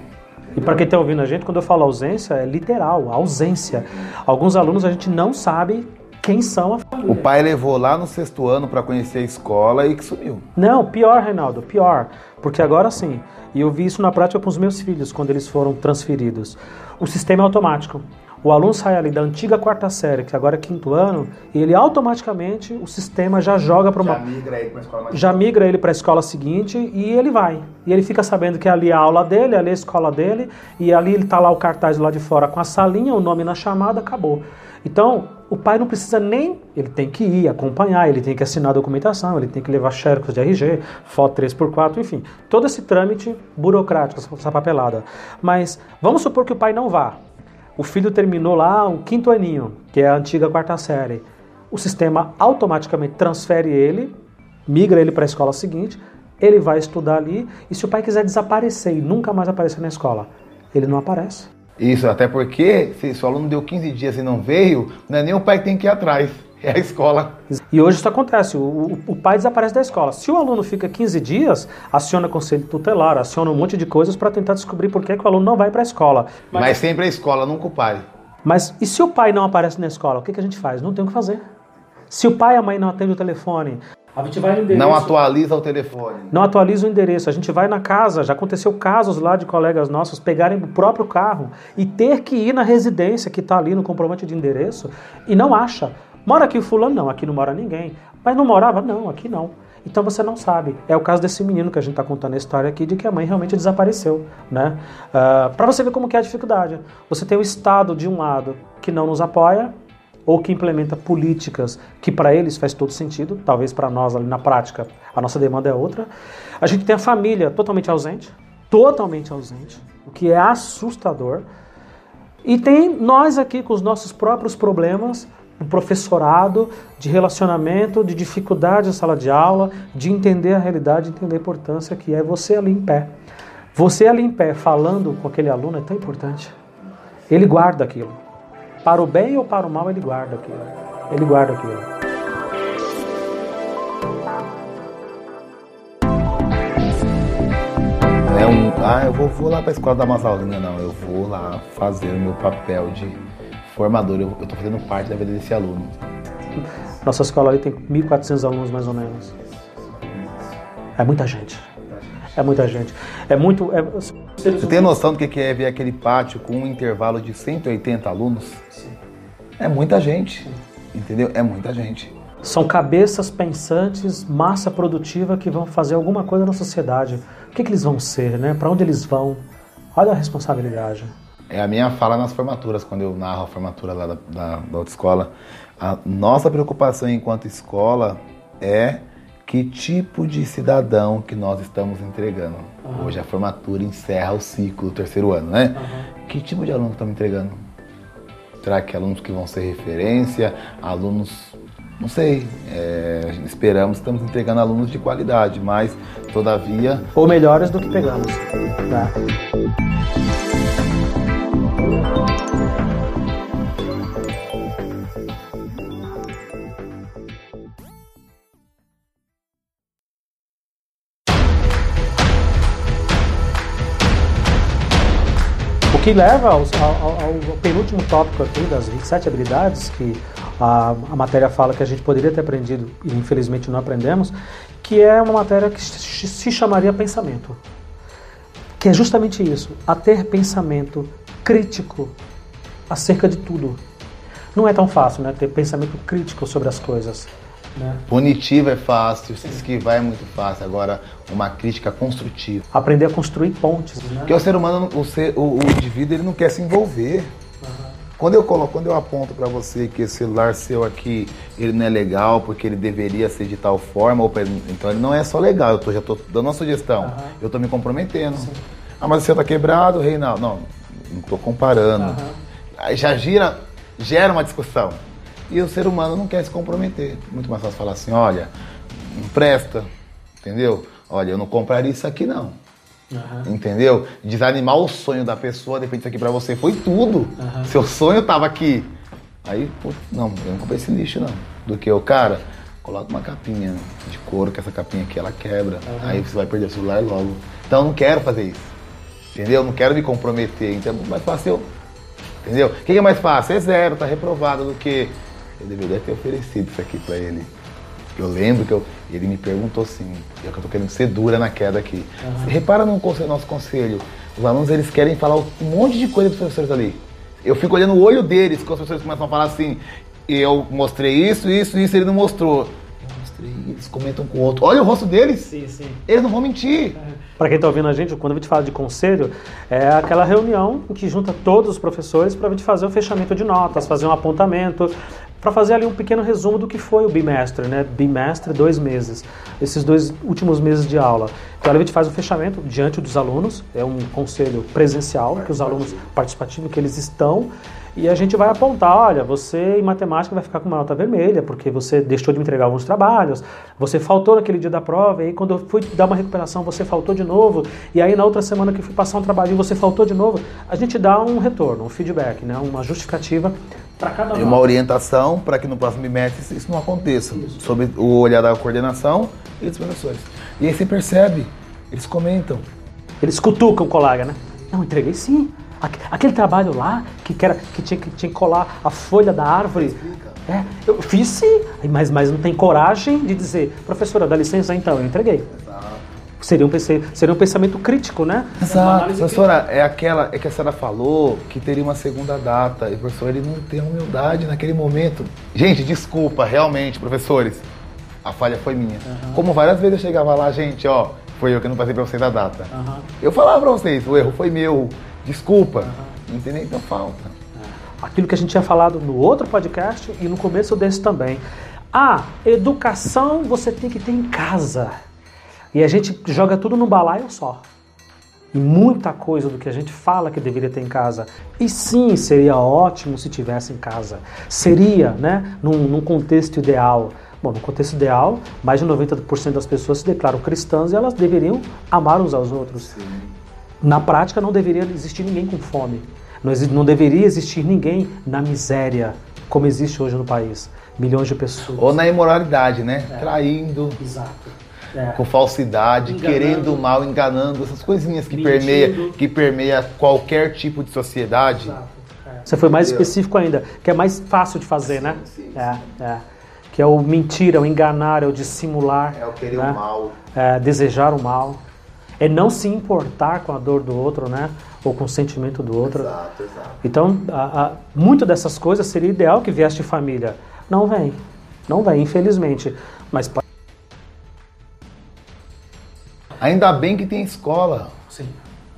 E para quem está ouvindo a gente, quando eu falo ausência, é literal, ausência. Alguns alunos a gente não sabe quem são a família. O pai levou lá no sexto ano para conhecer a escola e que sumiu. Não, pior, Reinaldo, pior. Porque agora sim, e eu vi isso na prática com os meus filhos quando eles foram transferidos. O sistema é automático. O aluno sai ali da antiga quarta série, que agora é quinto ano, e ele automaticamente, o sistema já joga para uma. migra ele pra escola mais já migra ele para a escola seguinte e ele vai. E ele fica sabendo que ali é a aula dele, ali é a escola dele, e ali ele tá lá o cartaz lá de fora com a salinha, o nome na chamada, acabou. Então, o pai não precisa nem, ele tem que ir acompanhar, ele tem que assinar a documentação, ele tem que levar xerox de RG, foto 3x4, enfim, todo esse trâmite burocrático, essa papelada. Mas vamos supor que o pai não vá. O filho terminou lá o quinto aninho, que é a antiga quarta série. O sistema automaticamente transfere ele, migra ele para a escola seguinte, ele vai estudar ali, e se o pai quiser desaparecer e nunca mais aparecer na escola, ele não aparece. Isso, até porque se, o aluno deu 15 dias e não veio, não é nem o pai que tem que ir atrás, <laughs> é a escola. E hoje isso acontece, o, o- pai desaparece da escola. Se o aluno fica 15 dias, aciona conselho tutelar, aciona um monte de coisas para tentar descobrir por que, que o aluno não vai para a escola. Mas, sempre a escola, nunca o pai. Mas e se o pai não aparece na escola, o que, que a gente faz? Não tem o que fazer. Se o pai e a mãe não atendem o telefone, a gente vai no endereço, Não atualiza o telefone. não atualiza o endereço. A gente vai na casa, já aconteceu casos lá de colegas nossos pegarem o próprio carro e ter que ir na residência que está ali no comprovante de endereço e não acha. Mora aqui o fulano? Não, aqui não mora ninguém. Mas não morava? Não, aqui não. Então você não sabe. É o caso desse menino que a gente está contando a história aqui de que a mãe realmente desapareceu, né? Para você ver como que é a dificuldade. Você tem o Estado de um lado que não nos apoia ou que implementa políticas que para eles faz todo sentido, talvez para nós ali na prática a nossa demanda é outra. A gente tem a família totalmente ausente, totalmente ausente, o que é assustador. E tem nós aqui com os nossos próprios problemas, o professorado, de relacionamento, de dificuldade na sala de aula, de entender a realidade, entender a importância que é você ali em pé. Você ali em pé falando com aquele aluno é tão importante. Ele guarda aquilo. Para o bem ou para o mal, ele guarda aquilo. Ele guarda aquilo. É um, ah, eu vou, vou lá pra escola dar umas não. Eu vou lá fazer o meu papel de formador. Eu, tô fazendo parte da vida desse aluno. Nossa escola ali tem 1.400 alunos mais ou menos. É muita gente. É muita gente. É muito. É, Você tem noção do que é ver aquele pátio com um intervalo de 180 alunos? É muita gente. Entendeu? É muita gente. São cabeças pensantes, massa produtiva que vão fazer alguma coisa na sociedade. O que, que eles vão ser, né? Para onde eles vão? Olha a responsabilidade. É a minha fala nas formaturas, quando eu narro a formatura lá da, da, da autoescola. A nossa preocupação enquanto escola é que tipo de cidadão que nós estamos entregando. Uhum. Hoje a formatura encerra o ciclo do terceiro ano, né? Uhum. Que tipo de aluno estamos entregando? Será que alunos que vão ser referência, alunos, não sei, é, esperamos que estamos entregando alunos de qualidade, mas todavia... Ou melhores do que pegamos. Tá. Que leva ao, ao, ao, penúltimo tópico aqui das 27 habilidades que a, a, matéria fala que a gente poderia ter aprendido e infelizmente não aprendemos, que é uma matéria que se chamaria pensamento. Que é justamente isso, a ter pensamento crítico acerca de tudo. Não é tão fácil, né? Ter pensamento crítico sobre as coisas. Né? Punitivo é fácil, se esquivar é muito fácil. Agora, uma crítica construtiva. Aprender a construir pontes. Né? Porque o ser humano, o, ser, o, o indivíduo, ele não quer se envolver. Uhum. Quando eu coloco, quando eu aponto para você que esse celular seu aqui, ele não é legal porque ele deveria ser de tal forma, ou, então ele não é só legal, eu tô, já estou dando uma sugestão, uhum. eu estou me comprometendo. Sim. Ah, mas o seu está quebrado, Reinaldo. Não, não estou comparando. Uhum. Aí já gira, gera uma discussão. E o ser humano não quer se comprometer. Muito mais fácil falar assim, olha, não presta, entendeu? Olha, eu não compraria isso aqui não. Uhum. Entendeu? Desanimar o sonho da pessoa, de repente isso aqui pra você foi tudo. Uhum. Seu sonho tava aqui. Aí, pô, não, eu não comprei esse lixo não. Do que o cara, coloca uma capinha de couro, que essa capinha aqui ela quebra. Uhum. Aí você vai perder o celular logo. Então eu não quero fazer isso. Entendeu? Eu não quero me comprometer. Então é mais fácil eu. Entendeu? O que é mais fácil? É zero, tá reprovado do que eu deveria ter oferecido isso aqui para ele. Eu lembro que eu, ele me perguntou assim, eu estou querendo ser dura na queda aqui. Uhum. Repara no conselho, nosso conselho, os alunos eles querem falar um monte de coisa para os professores ali. Eu fico olhando o olho deles, quando os professores começam a falar assim, eu mostrei isso, isso, isso, ele não mostrou. Eu mostrei, eles comentam com o outro. Olha o rosto deles. Sim, sim. Eles não vão mentir. Para quem está ouvindo a gente, quando a gente fala de conselho, é aquela reunião em que junta todos os professores para a gente fazer o fechamento de notas, fazer um apontamento, para fazer ali um pequeno resumo do que foi o bimestre, né? Bimestre, dois meses, esses dois últimos meses de aula. Então a gente faz o fechamento diante dos alunos, é um conselho presencial, que os alunos participativos que eles estão, e a gente vai apontar, olha, você em matemática vai ficar com uma nota vermelha, porque você deixou de me entregar alguns trabalhos, você faltou naquele dia da prova, e aí quando eu fui dar uma recuperação, você faltou de novo, e aí na outra semana que eu fui passar um trabalho, você faltou de novo. A gente dá um retorno, um feedback, né? uma justificativa para cada E uma orientação para que no próximo bimestre isso não aconteça. Isso. Sobre o olhar da coordenação e dos professores. E aí você percebe, eles comentam. Eles cutucam o colega, né? Não, entreguei sim. Aquele trabalho lá que, era, que, tinha, que tinha que colar a folha da árvore. É, eu fiz sim, mas, mas não tem coragem de dizer, professora, dá licença então, eu entreguei. Seria um, seria um pensamento crítico, né? Exato. Professora, é aquela é que a senhora falou que teria uma segunda data. E o professor ele não tem humildade naquele momento. Gente, desculpa, realmente, professores. A falha foi minha. Uhum. Como várias vezes eu chegava lá, gente, ó, foi eu que não passei pra vocês a data. Uhum. Eu falava pra vocês, o erro foi meu, desculpa. Uhum. Entendeu? Então falta. É. Aquilo que a gente tinha falado no outro podcast e no começo desse também. A educação você tem que ter em casa. E a gente joga tudo no balaio só. E muita coisa do que a gente fala que deveria ter em casa. E sim, seria ótimo se tivesse em casa. Seria, né, num, num contexto ideal. Bom, no contexto ideal, mais de 90% das pessoas se declaram cristãs e elas deveriam amar uns aos outros. Sim. Na prática, não deveria existir ninguém com fome. Não, não deveria existir ninguém na miséria, como existe hoje no país. Milhões de pessoas. Ou na imoralidade, né? É. Traindo. Exato é. com falsidade, enganando. querendo mal, enganando, essas coisinhas que permeia, que permeia qualquer tipo de sociedade. Exato. É. Você foi mais Entendeu? específico ainda, que é mais fácil de fazer, né? sim, né? Sim, sim. É, é. Que é o mentir, é o enganar, é o dissimular. É o querer né? o mal. É desejar o mal. É não se importar com a dor do outro, né? Ou com o sentimento do outro. Exato, exato. Então, a, a, muito dessas coisas seria ideal que viesse de família. Não vem. Não vem, infelizmente. Mas Ainda bem que tem escola, Sim.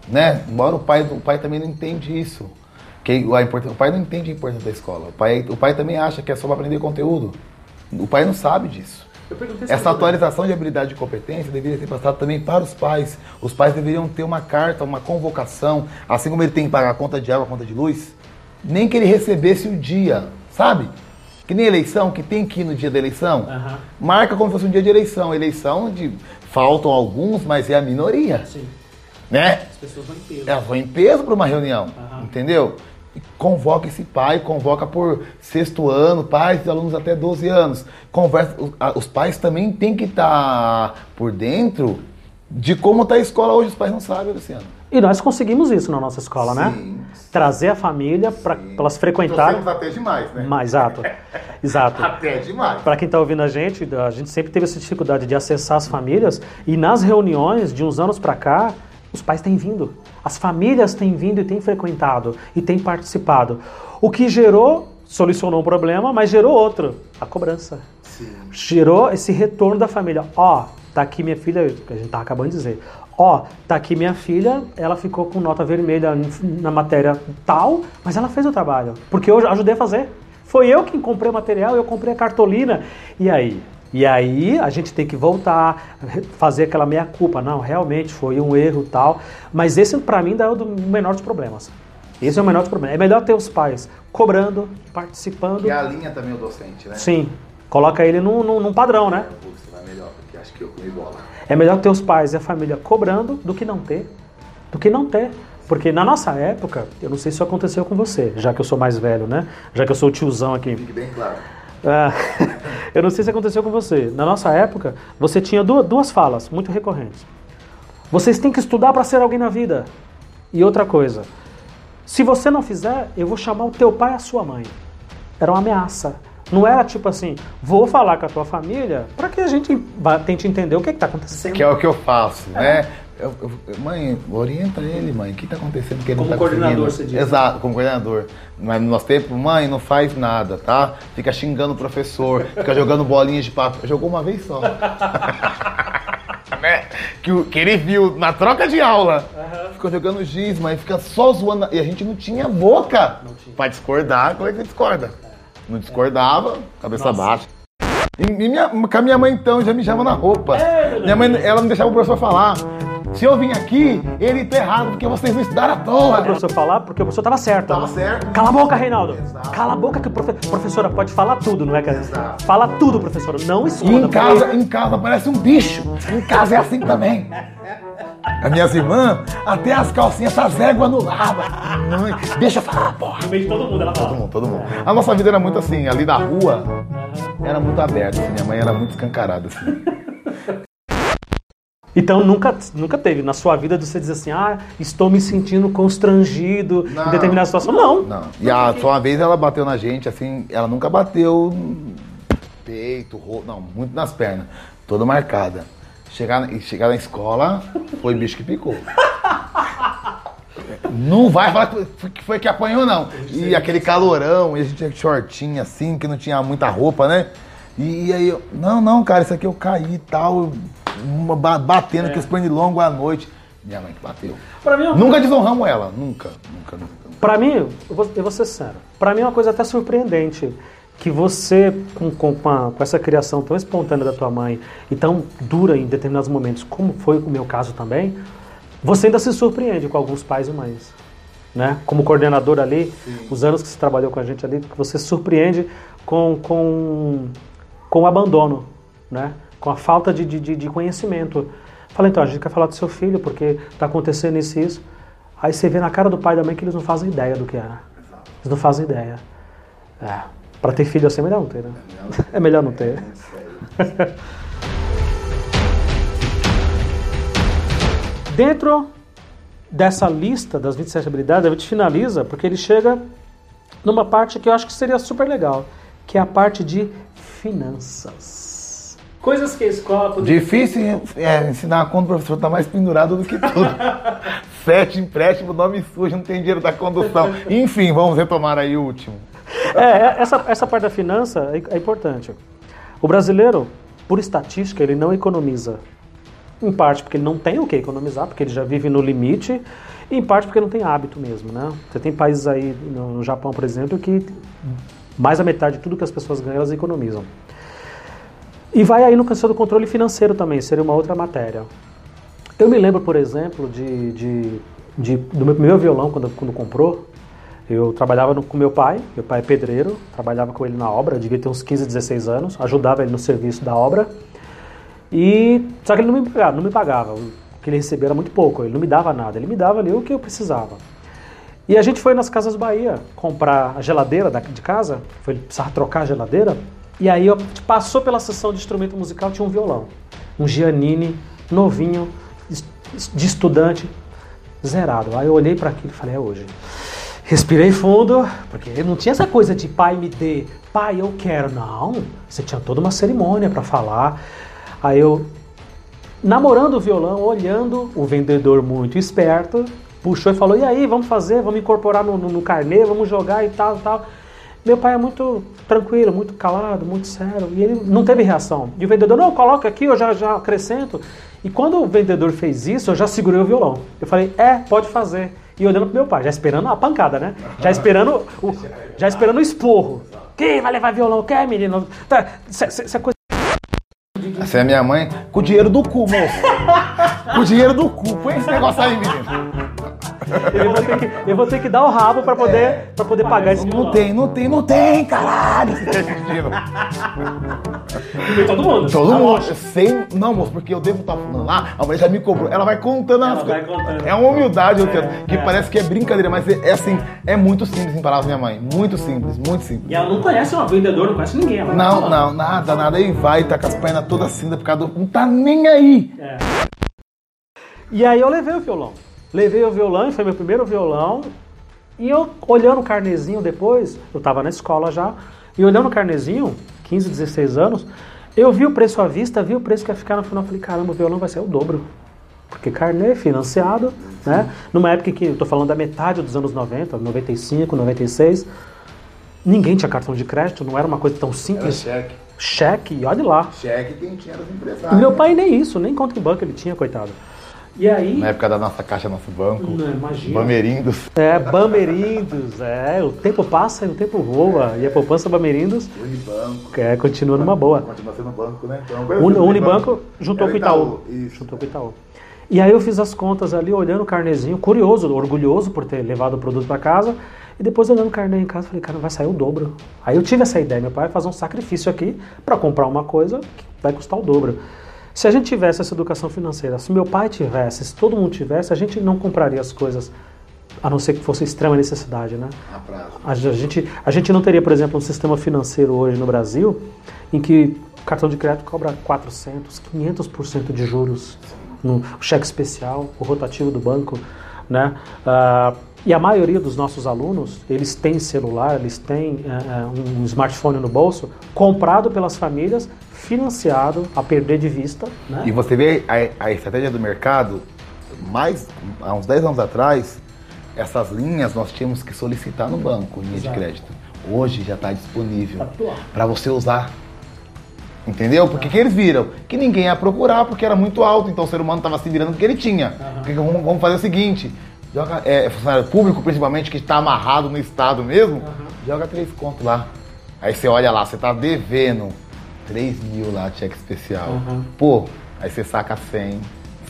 né? Embora o pai, o pai também não entende isso. Que a o pai não entende a importância da escola. O pai, o pai também acha que é só para aprender conteúdo. O pai não sabe disso. Essa atualização de habilidade e competência deveria ser passada também para os pais. Os pais deveriam ter uma carta, uma convocação, assim como ele tem que pagar a conta de água, a conta de luz, nem que ele recebesse o dia, sabe? Que nem eleição, que tem que ir no dia da eleição. Aham. Marca como se fosse um dia de eleição. Eleição de faltam alguns, mas é a minoria, Sim. né? As pessoas vão em peso. Elas vão em peso para uma reunião, Aham. entendeu? E convoca esse pai, convoca por sexto ano, pais de alunos até 12 anos. Conversa, os, pais também têm que estar por dentro de como está a escola hoje. Os pais não sabem, Luciano. E nós conseguimos isso na nossa escola, né? Sim. Trazer a família para elas frequentarem. até demais, né? Mais, exato. <laughs> Exato. Até demais. Para quem está ouvindo a gente, a gente sempre teve essa dificuldade de acessar as famílias e nas reuniões de uns anos para cá, os pais têm vindo, as famílias têm vindo e têm frequentado e têm participado. O que gerou, solucionou um problema, mas gerou outro, a cobrança. Gerou esse retorno da família. Ó, tá aqui minha filha, que a gente tá acabando de dizer. Ó, tá aqui minha filha, ela ficou com nota vermelha na matéria tal, mas ela fez o trabalho, porque eu ajudei a fazer. Foi eu quem comprei o material, eu comprei a cartolina. E aí? E aí a gente tem que voltar, fazer aquela meia culpa. Não, realmente foi um erro tal. Mas esse para mim dá o do menor dos problemas. Esse é o menor dos problemas. É melhor ter os pais cobrando, participando. E a linha também o docente, né? Sim, coloca ele num, num, num padrão, né? Você vai melhor, porque acho que eu comi bola. É melhor ter os pais e a família cobrando do que não ter. Do que não ter. Porque na nossa época, eu não sei se isso aconteceu com você, já que eu sou mais velho, né? Já que eu sou o tiozão aqui. Fique bem claro. Ah, <laughs> eu não sei se aconteceu com você. Na nossa época, você tinha duas, duas falas muito recorrentes. Vocês têm que estudar para ser alguém na vida. E outra coisa, se você não fizer, eu vou chamar o teu pai e a sua mãe. Era uma ameaça. Não era tipo assim, vou falar com a tua família para que a gente vá- tente entender o que está acontecendo. Que é o que eu faço, né? Eu- eu- mãe, orienta ele, mãe. O que está acontecendo que ele Como não tá coordenador, conseguindo? você diz. Exato, como coordenador. Mas no nosso tempo, mãe, não faz nada, tá? Fica xingando o professor, fica jogando bolinhas de papel. Jogou uma vez só. <laughs> né? Que, que ele viu na troca de aula. Ficou jogando giz, mas fica só zoando. E a gente não tinha boca pra discordar. Como é que você discorda? Não discordava, cabeça Nossa. baixa. E, e minha, com a minha mãe, então, já mijava na roupa. minha mãe, ela não deixava o professor falar. Se eu vim aqui, ele tá errado, porque vocês não estudaram à O toa. professor falar porque o professor estava certo. Tava certo. Cala a boca, Reinaldo. Exato. Cala a boca que profe... professora pode falar tudo, não é, cara? Exato. Fala tudo, professora. Não E esconda. em porque- casa, em casa parece um bicho. Em casa é assim também. <laughs> As minhas irmãs, até as calcinhas, essas éguas no lava. Mãe, deixa eu falar, porra. No meio de todo mundo, ela fala. Todo mundo, todo mundo. A nossa vida era muito assim, ali na rua, era muito aberta. assim, minha mãe era muito escancarada. Assim. <laughs> Então nunca, nunca teve na sua vida de você dizer assim, ah, estou me sentindo constrangido Não. em determinada situação. Não. Não. E a, só uma vez ela bateu na gente, assim, ela nunca bateu no peito, rosto, não, muito nas pernas. Toda marcada. Chegar, na- e chegar na escola, foi bicho que picou. Não vai falar que foi- que apanhou, não. E aquele calorão, e a gente tinha shortinho assim, que não tinha muita roupa, né? E, aí eu, não, não, cara, isso aqui eu caí e tal, uma ba- batendo com os pernilongos à noite. Minha mãe que bateu. Pra mim, é Nunca desonramos ela, nunca, nunca, nunca. Pra mim, eu vou, eu vou ser sincero, pra mim é uma coisa até surpreendente que você, com, com, com essa criação tão espontânea da tua mãe e tão dura em determinados momentos, como foi o meu caso também, você ainda se surpreende com alguns pais e mães. Né? Como coordenador ali, os anos que você trabalhou com a gente ali, você se surpreende com, com, com o abandono, né? com a falta de, de, de- conhecimento. Fala, então, a gente quer falar do seu filho, porque está acontecendo isso e isso. Aí você vê na cara do pai e da mãe que eles não fazem ideia do que é. Eles não fazem ideia. É. Pra ter filho assim é melhor não ter, né? É melhor não ter. Dentro dessa lista das 27 habilidades, a gente finaliza porque ele chega numa parte que eu acho que seria super legal, que é a parte de finanças. Coisas que a escola poderia... Difícil é, ensinar quando o professor está mais pendurado do que tudo. <laughs> Sete empréstimo, nome sujo, não tem dinheiro da condução. <laughs> Enfim, vamos retomar aí o último. É, é, essa, essa parte da finança é, é importante. O brasileiro, por estatística, ele não economiza. Em parte porque ele não tem o que economizar, porque ele já vive no limite, e em parte porque não tem hábito mesmo, né? Você tem países aí, no Japão, por exemplo, que mais da metade de tudo que as pessoas ganham, elas economizam. E vai aí no questão do controle financeiro também, seria uma outra matéria. Eu me lembro, por exemplo, de, de, de do meu primeiro violão, quando, quando comprou, eu trabalhava no, com meu pai, meu pai é pedreiro, trabalhava com ele na obra, devia ter uns 15, 16 anos, ajudava ele no serviço da obra. E só que ele não me pagava, não me pagava. O que ele recebia era muito pouco, ele não me dava nada, ele me dava ali o que eu precisava. E a gente foi nas Casas Bahia comprar a geladeira de casa, foi precisar trocar a geladeira, e aí eu, passou pela sessão de instrumento musical, tinha um violão, um Giannini novinho, de estudante, zerado. Aí eu olhei para aquilo e falei, é hoje. Respirei fundo, porque não tinha essa coisa de pai me dê, pai eu quero. Não, você tinha toda uma cerimônia para falar. Aí eu, namorando o violão, olhando o vendedor muito esperto, puxou e falou: E aí, vamos fazer, vamos incorporar no, no, no carnê, vamos jogar e tal, tal. Meu pai é muito tranquilo, muito calado, muito sério, e ele não teve reação. E o vendedor, não, coloca aqui, eu já, já acrescento. E quando o vendedor fez isso, eu já segurei o violão. Eu falei, é, pode fazer. E olhando pro meu pai, já esperando a pancada, né? Já esperando o, já esperando o esporro. Quem vai levar violão? Quer, menino? Tá, é coisa essa é minha mãe com o dinheiro do cu, moço. <laughs> com o dinheiro do cu. Põe esse negócio aí, menino. Eu vou ter que, eu vou ter que dar o rabo pra poder, é. pra poder pagar esse Não tem, não tem, não tem, caralho. Você tá E todo mundo. Todo mundo. Sem, não, moço, porque eu devo estar tá falando lá, a mulher já me cobrou. Ela vai contando as coisas. É uma humildade, eu tenho, que é. parece que é brincadeira, mas é, é, assim, é muito simples em palavras minha mãe. Muito simples, muito simples. E ela não conhece uma vendedora, não conhece ninguém. Ela não, não, nada, nada. Aí vai, tá com as pernas todas cinza, por causa do. Não tá nem aí. É. E aí eu levei o violão. Levei o violão, e foi meu primeiro violão. E eu, olhando o carnezinho depois, eu estava na escola já, e olhando o carnezinho, 15, 16 anos, eu vi o preço à vista, vi o preço que ia ficar no final, falei, caramba, o violão vai ser o dobro. Porque carnê financiado, né? Numa época que eu tô falando da metade dos anos 90, 95, 96, ninguém tinha cartão de crédito, não era uma coisa tão simples. Era cheque. Cheque, olha lá. Cheque quem tinha era os empresários. Meu pai nem isso, nem conta em banco ele tinha, coitado. E aí. Na época da nossa caixa, nosso banco. Não, imagina. Bamerindos. É, Bamerindos. É, o tempo passa e o tempo voa. E a poupança Bamerindos. Unibanco. É, continua numa boa. Continua sendo banco, né? Então, o Unibanco, Unibanco juntou com o Itaú. Isso. Juntou com o Itaú. E aí eu fiz as contas ali, olhando o carnezinho, curioso, orgulhoso por ter levado o produto para casa. E depois olhando o carnê em casa, falei, cara, vai sair o dobro. Aí eu tive essa ideia, meu pai vai fazer um sacrifício aqui para comprar uma coisa que vai custar o dobro. Se a gente tivesse essa educação financeira, se meu pai tivesse, se todo mundo tivesse, a gente não compraria as coisas, a não ser que fosse extrema necessidade, né? A gente, a gente não teria, por exemplo, um sistema financeiro hoje no Brasil em que o cartão de crédito cobra 400, 500% de juros no cheque especial, o rotativo do banco, né? Uh, e a maioria dos nossos alunos, eles têm celular, eles têm uh, um smartphone no bolso, comprado pelas famílias financiado a perder de vista. Né? E você vê a, a, estratégia do mercado, mais há uns 10 anos atrás, essas linhas nós tínhamos que solicitar no banco, linha Exato. de crédito. Hoje já está disponível tá para você usar. Entendeu? Porque que eles viram? Que ninguém ia procurar porque era muito alto, então o ser humano estava se virando porque ele tinha. Uhum. Vamos, fazer o seguinte: joga, é, funcionário público, principalmente, que está amarrado no Estado mesmo, uhum. joga três contos lá. Aí você olha lá, você está devendo 3 mil lá, cheque especial. Uhum. Pô, aí você saca 100,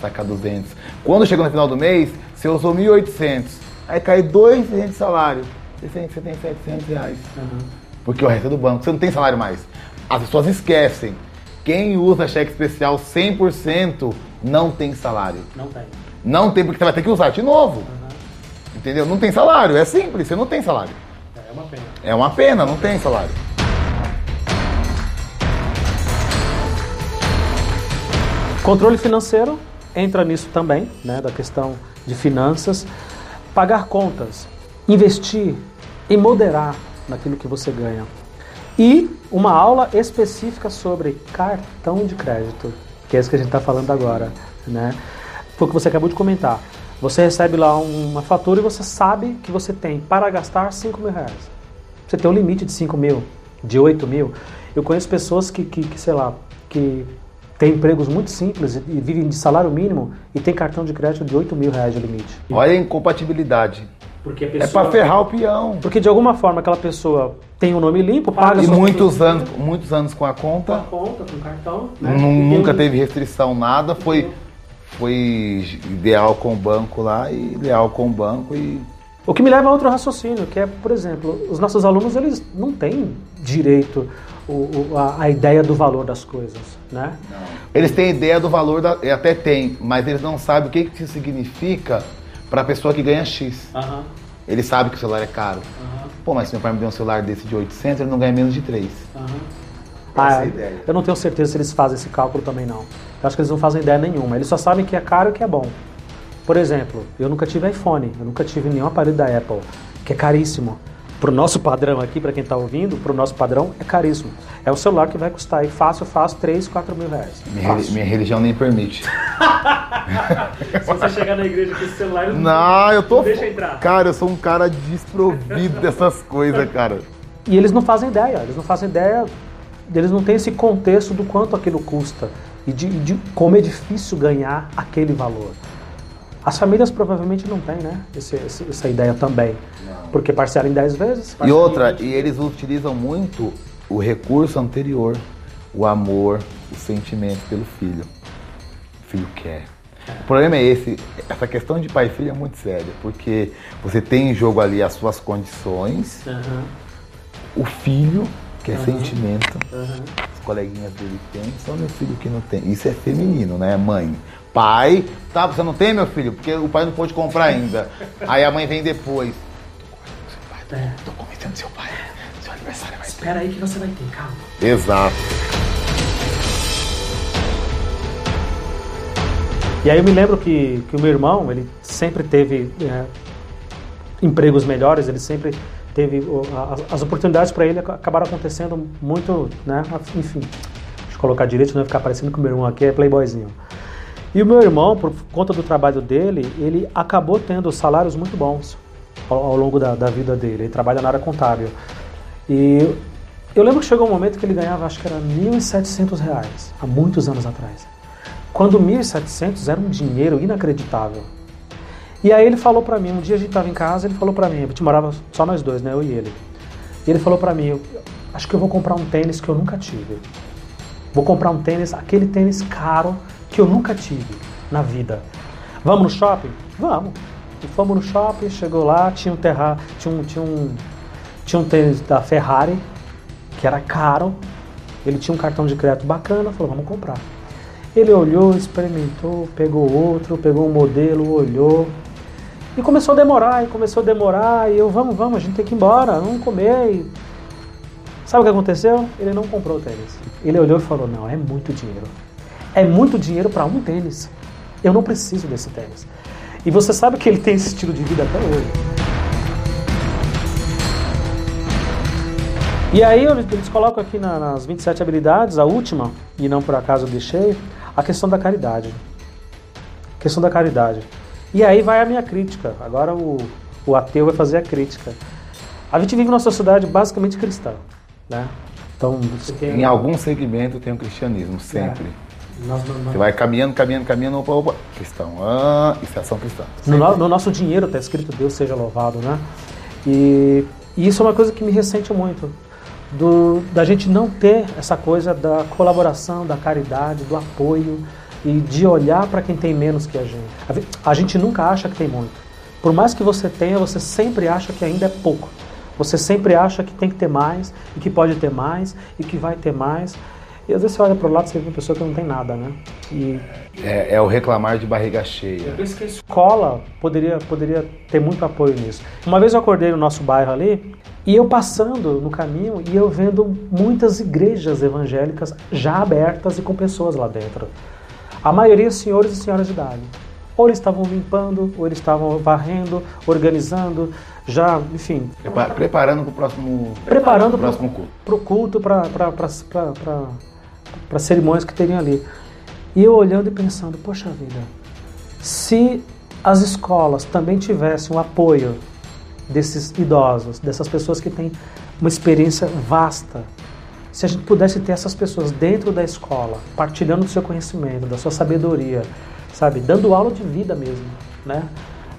saca 200. Quando chega no final do mês, você usou 1.800. Aí cai 200 de salário. Você tem, você tem 700 reais. Uhum. Porque o resto é do banco. Você não tem salário mais. As pessoas esquecem. Quem usa cheque especial 100% não tem salário. Não tem. Não tem, porque você vai ter que usar de novo. Uhum. Entendeu? Não tem salário. É simples, você não tem salário. É uma pena. É uma pena, não tem salário. Controle financeiro entra nisso também, né, da questão de finanças. Pagar contas, investir e moderar naquilo que você ganha. E uma aula específica sobre cartão de crédito, que é isso que a gente está falando agora. Né? Foi o que você acabou de comentar. Você recebe lá uma fatura e você sabe que você tem para gastar 5 mil reais. Você tem um limite de 5 mil, de 8 mil. Eu conheço pessoas que, que, que sei lá, que têm empregos muito simples e vivem de salário mínimo e tem cartão de crédito de 8 mil reais de limite. Olha a incompatibilidade. Porque a É pra ferrar o peão. Porque de alguma forma aquela pessoa tem o nome limpo, paga E muitos anos, muitos anos com a com a conta, conta, com cartão. né? nu- nunca tem- teve restrição, nada, foi, foi ideal com o banco lá e leal com o banco e O que me leva a outro raciocínio, que é, por exemplo, os nossos alunos eles não têm direito o, o- a, a ideia do valor das coisas, né? eles têm ideia do valor, da, até tem, mas eles não sabem o que, que isso significa pra pessoa que ganha X. Aham, Ele sabe que o celular é caro. aham, Pô, mas se meu pai me deu um celular desse de 800, ele não ganha menos de 3. aham. Essa é Ah, a ideia. eu não tenho certeza se eles fazem esse cálculo também não. Eu acho que eles não fazem ideia nenhuma. Eles só sabem que é caro e que é bom. Por exemplo, eu nunca tive iPhone, eu nunca tive nenhum aparelho da Apple, que é caríssimo. Pro nosso padrão aqui, para quem está ouvindo, pro nosso padrão é caríssimo. É um celular que vai custar aí fácil, fácil, 3, 4 mil reais. Minha, reli- minha religião nem permite. <laughs> Se você chegar na igreja com esse celular, Não, eu tô. Não deixa entrar. Cara, eu sou um cara desprovido dessas coisas, cara. E eles não fazem ideia, eles não fazem ideia, eles não têm esse contexto do quanto aquilo custa e de, de como é difícil ganhar aquele valor. As famílias provavelmente não têm, né? Esse- esse- essa ideia também. Porque parcela em 10 vezes. E outra, 20. e eles utilizam muito o recurso anterior, o amor, o sentimento pelo filho. O filho quer. O problema é esse, essa questão de pai e filho é muito séria, porque você tem em jogo ali as suas condições, Aham, o filho, que é sentimento, aham. os coleguinhas dele têm, só meu filho que não tem. Isso é feminino, né, mãe? Pai, tá, você não tem, meu filho? Porque o pai não pôde comprar ainda. Aí a mãe vem depois. É. Tô convencendo seu pai. Seu aniversário vai ter. Espera aí que você vai ter, calma. Exato. E aí eu me lembro que, que o meu irmão, ele sempre teve é, empregos melhores, ele sempre teve as- as oportunidades para ele ac- acabaram acontecendo muito, né? Enfim, deixa eu colocar direito, não vai ficar parecendo que o meu irmão aqui é playboyzinho. E o meu irmão, por conta do trabalho dele, ele acabou tendo salários muito bons ao, ao longo da, da vida dele. Ele trabalha na área contábil. E eu lembro que chegou um momento que ele ganhava, acho que era 1.700 reais, há muitos anos atrás. Quando 1.700 era um dinheiro inacreditável. E aí ele falou pra mim, um dia a gente tava em casa, ele falou pra mim, a gente morava só nós dois, né, eu e ele. E ele falou pra mim, acho que eu vou comprar um tênis que eu nunca tive. Vou comprar um tênis, aquele tênis caro que eu nunca tive na vida. Vamos no shopping? Vamos. E fomos no shopping, chegou lá, tinha um terra, tinha um, tinha um, tinha um tênis da Ferrari que era caro. Ele tinha um cartão de crédito bacana, falou, vamos comprar. Ele olhou, experimentou, pegou outro, pegou um modelo, olhou. E começou a demorar, e começou a demorar, e eu, vamos, vamos, a gente tem que ir embora, vamos comer. E... Sabe o que aconteceu? Ele não comprou o tênis. Ele olhou e falou, não, é muito dinheiro. É muito dinheiro para um tênis. Eu não preciso desse tênis. E você sabe que ele tem esse estilo de vida até hoje. E aí eles colocam aqui na- nas 27 habilidades, a última, e não por acaso eu deixei, a questão da caridade. Questão da caridade. E aí vai a minha crítica. Agora o, o ateu vai fazer a crítica. A gente vive numa sociedade basicamente cristã, né? Então, tem- Em algum segmento tem o cristianismo, sempre. nós- nós- Você vai caminhando, caminhando, caminhando, opa, opa, cristão. Ah, isso é ação cristã. No, no- no nosso dinheiro está escrito Deus seja louvado, né? E, e isso é uma coisa que me ressente muito. Do, da gente não ter essa coisa da colaboração, da caridade, do apoio e de olhar para quem tem menos que a gente. A gente nunca acha que tem muito. Por mais que você tenha, você sempre acha que ainda é pouco. Você sempre acha que tem que ter mais, e que pode ter mais, e que vai ter mais. E às vezes você olha para o lado e você vê uma pessoa que não tem nada, né? E É, é o reclamar de barriga cheia. eu penso que a escola poderia, poderia ter muito apoio nisso. Uma vez eu acordei no nosso bairro ali e eu passando no caminho e eu vendo muitas igrejas evangélicas já abertas e com pessoas lá dentro. A maioria senhores e senhoras de idade. Ou eles estavam limpando, ou eles estavam varrendo, organizando, já, enfim, Prepa- preparando para o próximo, preparando para próximo culto. para o culto, para as cerimônias que teriam ali. E eu olhando e pensando, poxa vida, se as escolas também tivessem o apoio desses idosos, dessas pessoas que têm uma experiência vasta Se a gente pudesse ter essas pessoas dentro da escola, partilhando do seu conhecimento, da sua sabedoria, sabe, dando aula de vida mesmo, né?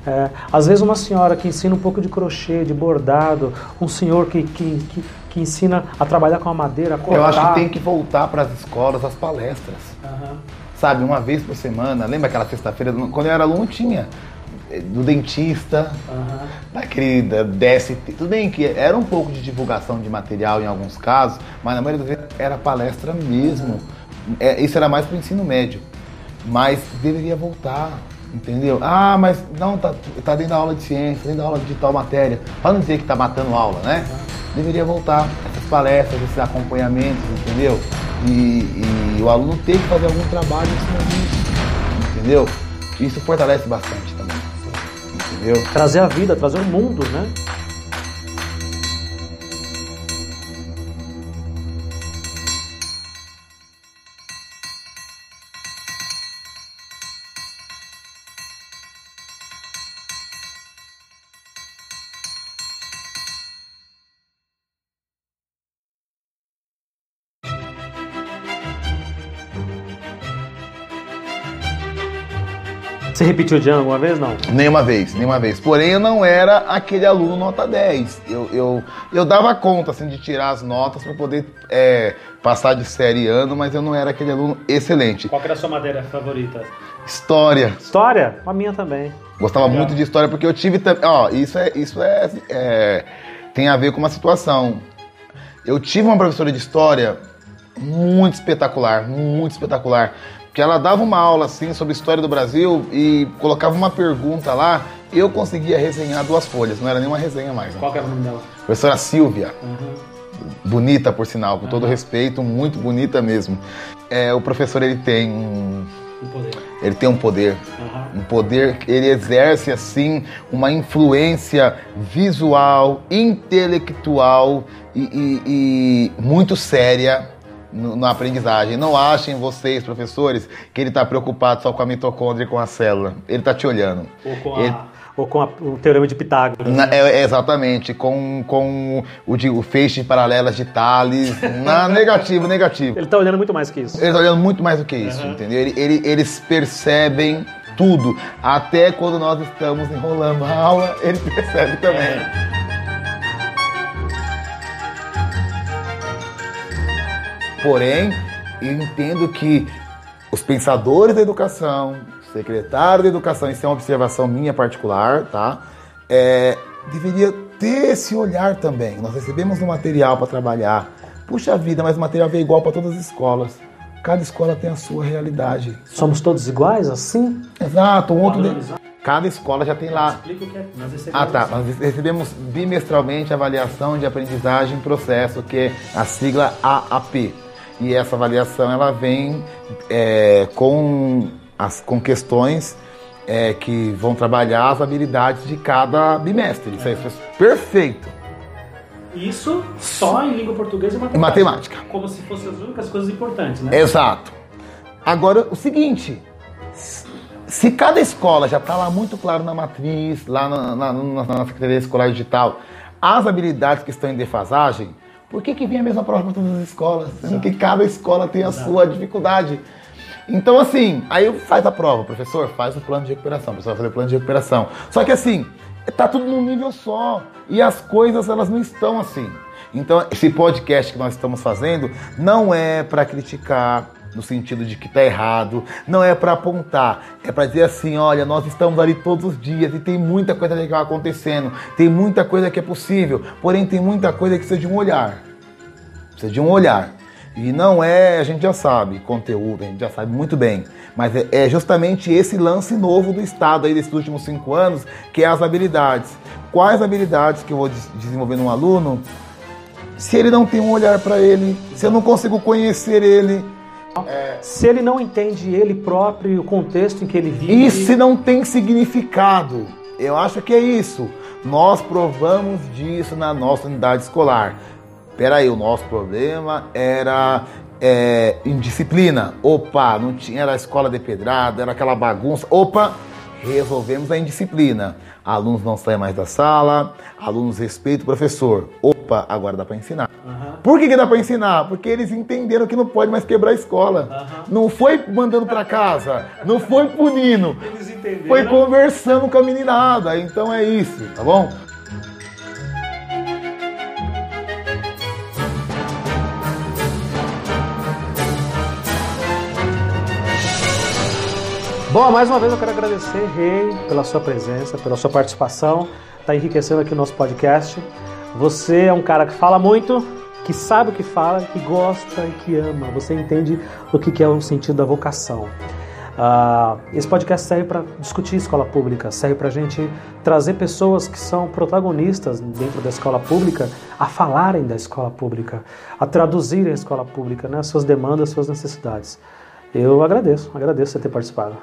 É, às vezes uma senhora que ensina um pouco de crochê, de bordado, um senhor que, que, que, que ensina a trabalhar com a madeira, a cortar. Eu acho que tem que voltar para as escolas, as palestras. Aham. Sabe, uma vez por semana. Lembra aquela sexta-feira? Quando eu era aluno tinha. eh, Do dentista, Aham. daquele da DST. Tudo bem que era um pouco de divulgação de material em alguns casos, mas na maioria das vezes era palestra mesmo. É, isso era mais para o ensino médio. Mas deveria voltar, entendeu? Ah, mas não, tá, tá dentro da aula de ciência, dentro da aula de tal matéria. Para não dizer que tá matando aula, né? Deveria voltar essas palestras, esses acompanhamentos, entendeu? E, e o aluno tem que fazer algum trabalho em cima disso, entendeu? Isso fortalece bastante também, entendeu? Trazer a vida, trazer o mundo, né? Você repetiu de ano alguma vez? Não. Nenhuma vez, nenhuma vez. Porém, eu não era aquele aluno nota 10. Eu, eu, eu dava conta assim, de tirar as notas para poder é, passar de série ano, mas eu não era aquele aluno excelente. Qual que era a sua madeira favorita? História. História? A minha também. Gostava Legal. muito de história porque eu tive também. Ó, isso é. Isso é, é- tem a ver com uma situação. Eu tive uma professora de história muito espetacular, muito espetacular. Que ela dava uma aula assim sobre história do Brasil e colocava uma pergunta lá, eu conseguia resenhar duas folhas, não era nenhuma resenha mais. Né? Qual que era o nome dela? Professora Silvia, Uhum. bonita por sinal, com todo respeito, muito bonita mesmo. É, o professor ele tem um, poder. ele tem um poder Aham. um poder, ele exerce assim uma influência visual, intelectual e, e- e muito séria no- na aprendizagem. Não achem vocês, professores, que ele está preocupado só com a mitocôndria e com a célula. Ele está te olhando. Ou com, Ele- a, ou com a- o teorema de Pitágoras. Na- é, é, exatamente, com, com o, de, o feixe de paralelas de Tales. Na, <laughs> negativo, negativo. Ele tá olhando muito mais que isso. Eles olhando muito mais do que isso, Uhum. entendeu? Ele- ele- eles percebem tudo. Até quando nós estamos enrolando a aula, ele <laughs> percebe também. Porém, eu entendo que os pensadores da educação, secretário da educação, isso é uma observação minha particular, tá? É, deveria ter esse olhar também. Nós recebemos um material para trabalhar. Puxa vida, mas o material veio igual para todas as escolas. Cada escola tem a sua realidade. Somos todos iguais, assim? Exato, um outro. de-. Cada escola já tem lá. Explica o que é. Nós recebemos Ah, tá. Nós recebemos bimestralmente a avaliação de aprendizagem em processo, que é a sigla AAP. E essa avaliação ela vem é, com, as, com questões é, que vão trabalhar as habilidades de cada bimestre. Isso é, isso é perfeito. Isso só em língua portuguesa e matemática. Matemática. Como se fossem as únicas coisas importantes, né? Exato. Agora, o seguinte: se cada escola já está lá muito claro na matriz, lá na, na, na- na Secretaria Escolar Digital, as habilidades que estão em defasagem, por que, que vem a mesma prova para todas as escolas? Sendo que cada escola tem a sua dificuldade. Então, assim, aí faz a prova, professor, faz o plano de recuperação, o professor vai fazer o plano de recuperação. Só que assim, tá tudo num nível só. E as coisas, elas não estão assim. Então, esse podcast que nós estamos fazendo não é para criticar no sentido de que tá errado, não é para apontar, é para dizer assim, olha, nós estamos ali todos os dias e tem muita coisa legal acontecendo, tem muita coisa que é possível, porém tem muita coisa que precisa de um olhar. Precisa de um olhar. E não é, a gente já sabe, conteúdo, a gente já sabe muito bem. Mas é, é justamente esse lance novo do Estado aí desses últimos cinco anos, que é as habilidades. Quais habilidades que eu vou des- desenvolver num aluno se ele não tem um olhar para ele, se eu não consigo conhecer ele, Se ele não entende ele próprio e o contexto em que ele vive. e se não tem significado. Eu acho que é isso. Nós provamos disso na nossa unidade escolar. Peraí, o nosso problema era é, indisciplina. Opa, não tinha, era a escola de pedrada, era aquela bagunça. Opa, resolvemos a indisciplina. Alunos não saem mais da sala, alunos respeitam o professor. Opa, agora dá para ensinar. Aham. Por que, que dá para ensinar? Porque eles entenderam que não pode mais quebrar a escola. Não foi mandando para casa, não foi punindo. Eles entenderam. Foi conversando com a meninada. Então é isso, tá bom? Bom, mais uma vez eu quero agradecer, Rei, pela sua presença, pela sua participação. Está enriquecendo aqui o nosso podcast. Você é um cara que fala muito, que sabe o que fala, que gosta e que ama. Você entende o que é o sentido da vocação. Uh, esse podcast serve para discutir escola pública, serve para a gente trazer pessoas que são protagonistas dentro da escola pública a falarem da escola pública, a traduzirem a escola pública, né, suas demandas, suas necessidades. Eu agradeço, agradeço você ter participado.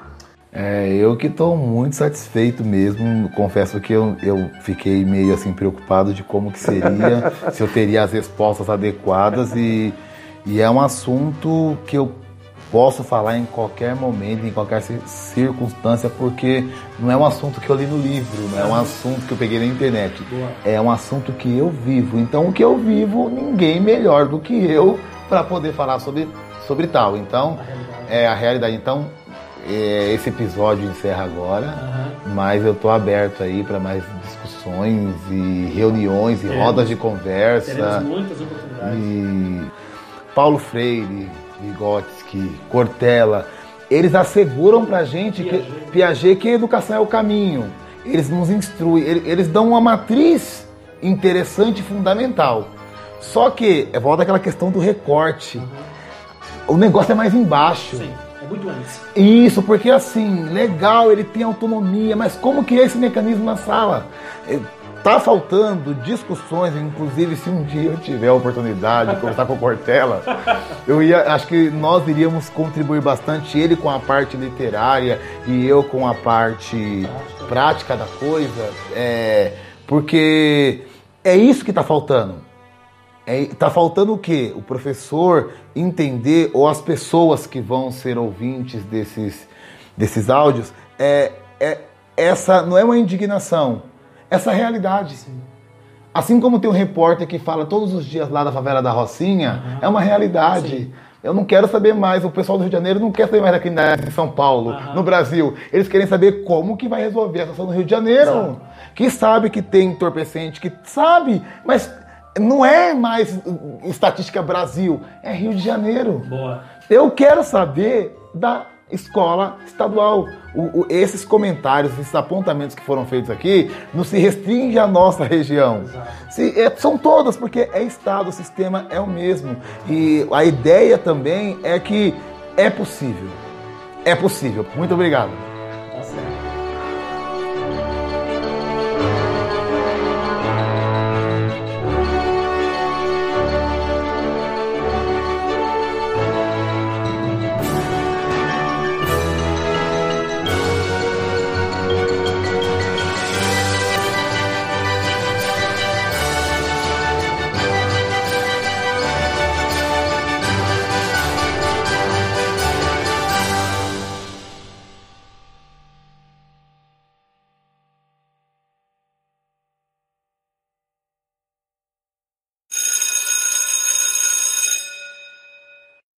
É, eu que estou muito satisfeito mesmo. Confesso que eu, eu fiquei meio assim preocupado de como que seria, <laughs> se eu teria as respostas adequadas e, e é um assunto que eu posso falar em qualquer momento, em qualquer circunstância, porque não é um assunto que eu li no livro, não é um assunto que eu peguei na internet. É um assunto que eu vivo. Então, o que eu vivo, ninguém melhor do que eu para poder falar sobre, sobre tal. Então, é a realidade. Então, esse episódio encerra agora, uhum. mas eu estou aberto aí para mais discussões e reuniões e rodas de conversa. Teremos muitas oportunidades. E Paulo Freire, Vygotsky, Cortella, eles asseguram para a gente Piaget. que Piaget que a educação é o caminho. Eles nos instruem, eles dão uma matriz interessante e fundamental. Só que, é volta aquela questão do recorte. Uhum. O negócio é mais embaixo. Sim muito antes. Isso, porque assim, legal, ele tem autonomia, mas como que é esse mecanismo na sala? É, tá faltando discussões, inclusive se um dia eu tiver a oportunidade de conversar com o Cortella, eu ia, acho que nós iríamos contribuir bastante, ele com a parte literária e eu com a parte prática, prática da coisa, é, porque é isso que está faltando. É, tá faltando o quê? O professor entender, ou as pessoas que vão ser ouvintes desses, desses áudios, é, é, essa não é uma indignação, essa realidade. Sim. Assim como tem um repórter que fala todos os dias lá da favela da Rocinha, uhum. é uma realidade. Sim. Eu não quero saber mais, o pessoal do Rio de Janeiro não quer saber mais daqui em São Paulo, uhum. no Brasil. Eles querem saber como que vai resolver a situação no Rio de Janeiro. Exato. Que sabe que tem entorpecente, que sabe, mas não é mais estatística Brasil, é Rio de Janeiro. Boa. Eu quero saber da escola estadual. O, o, esses comentários, esses apontamentos que foram feitos aqui, não se restringe à nossa região. Se, é, são todas, porque é Estado, o sistema é o mesmo. E a ideia também é que é possível. É possível. Muito obrigado.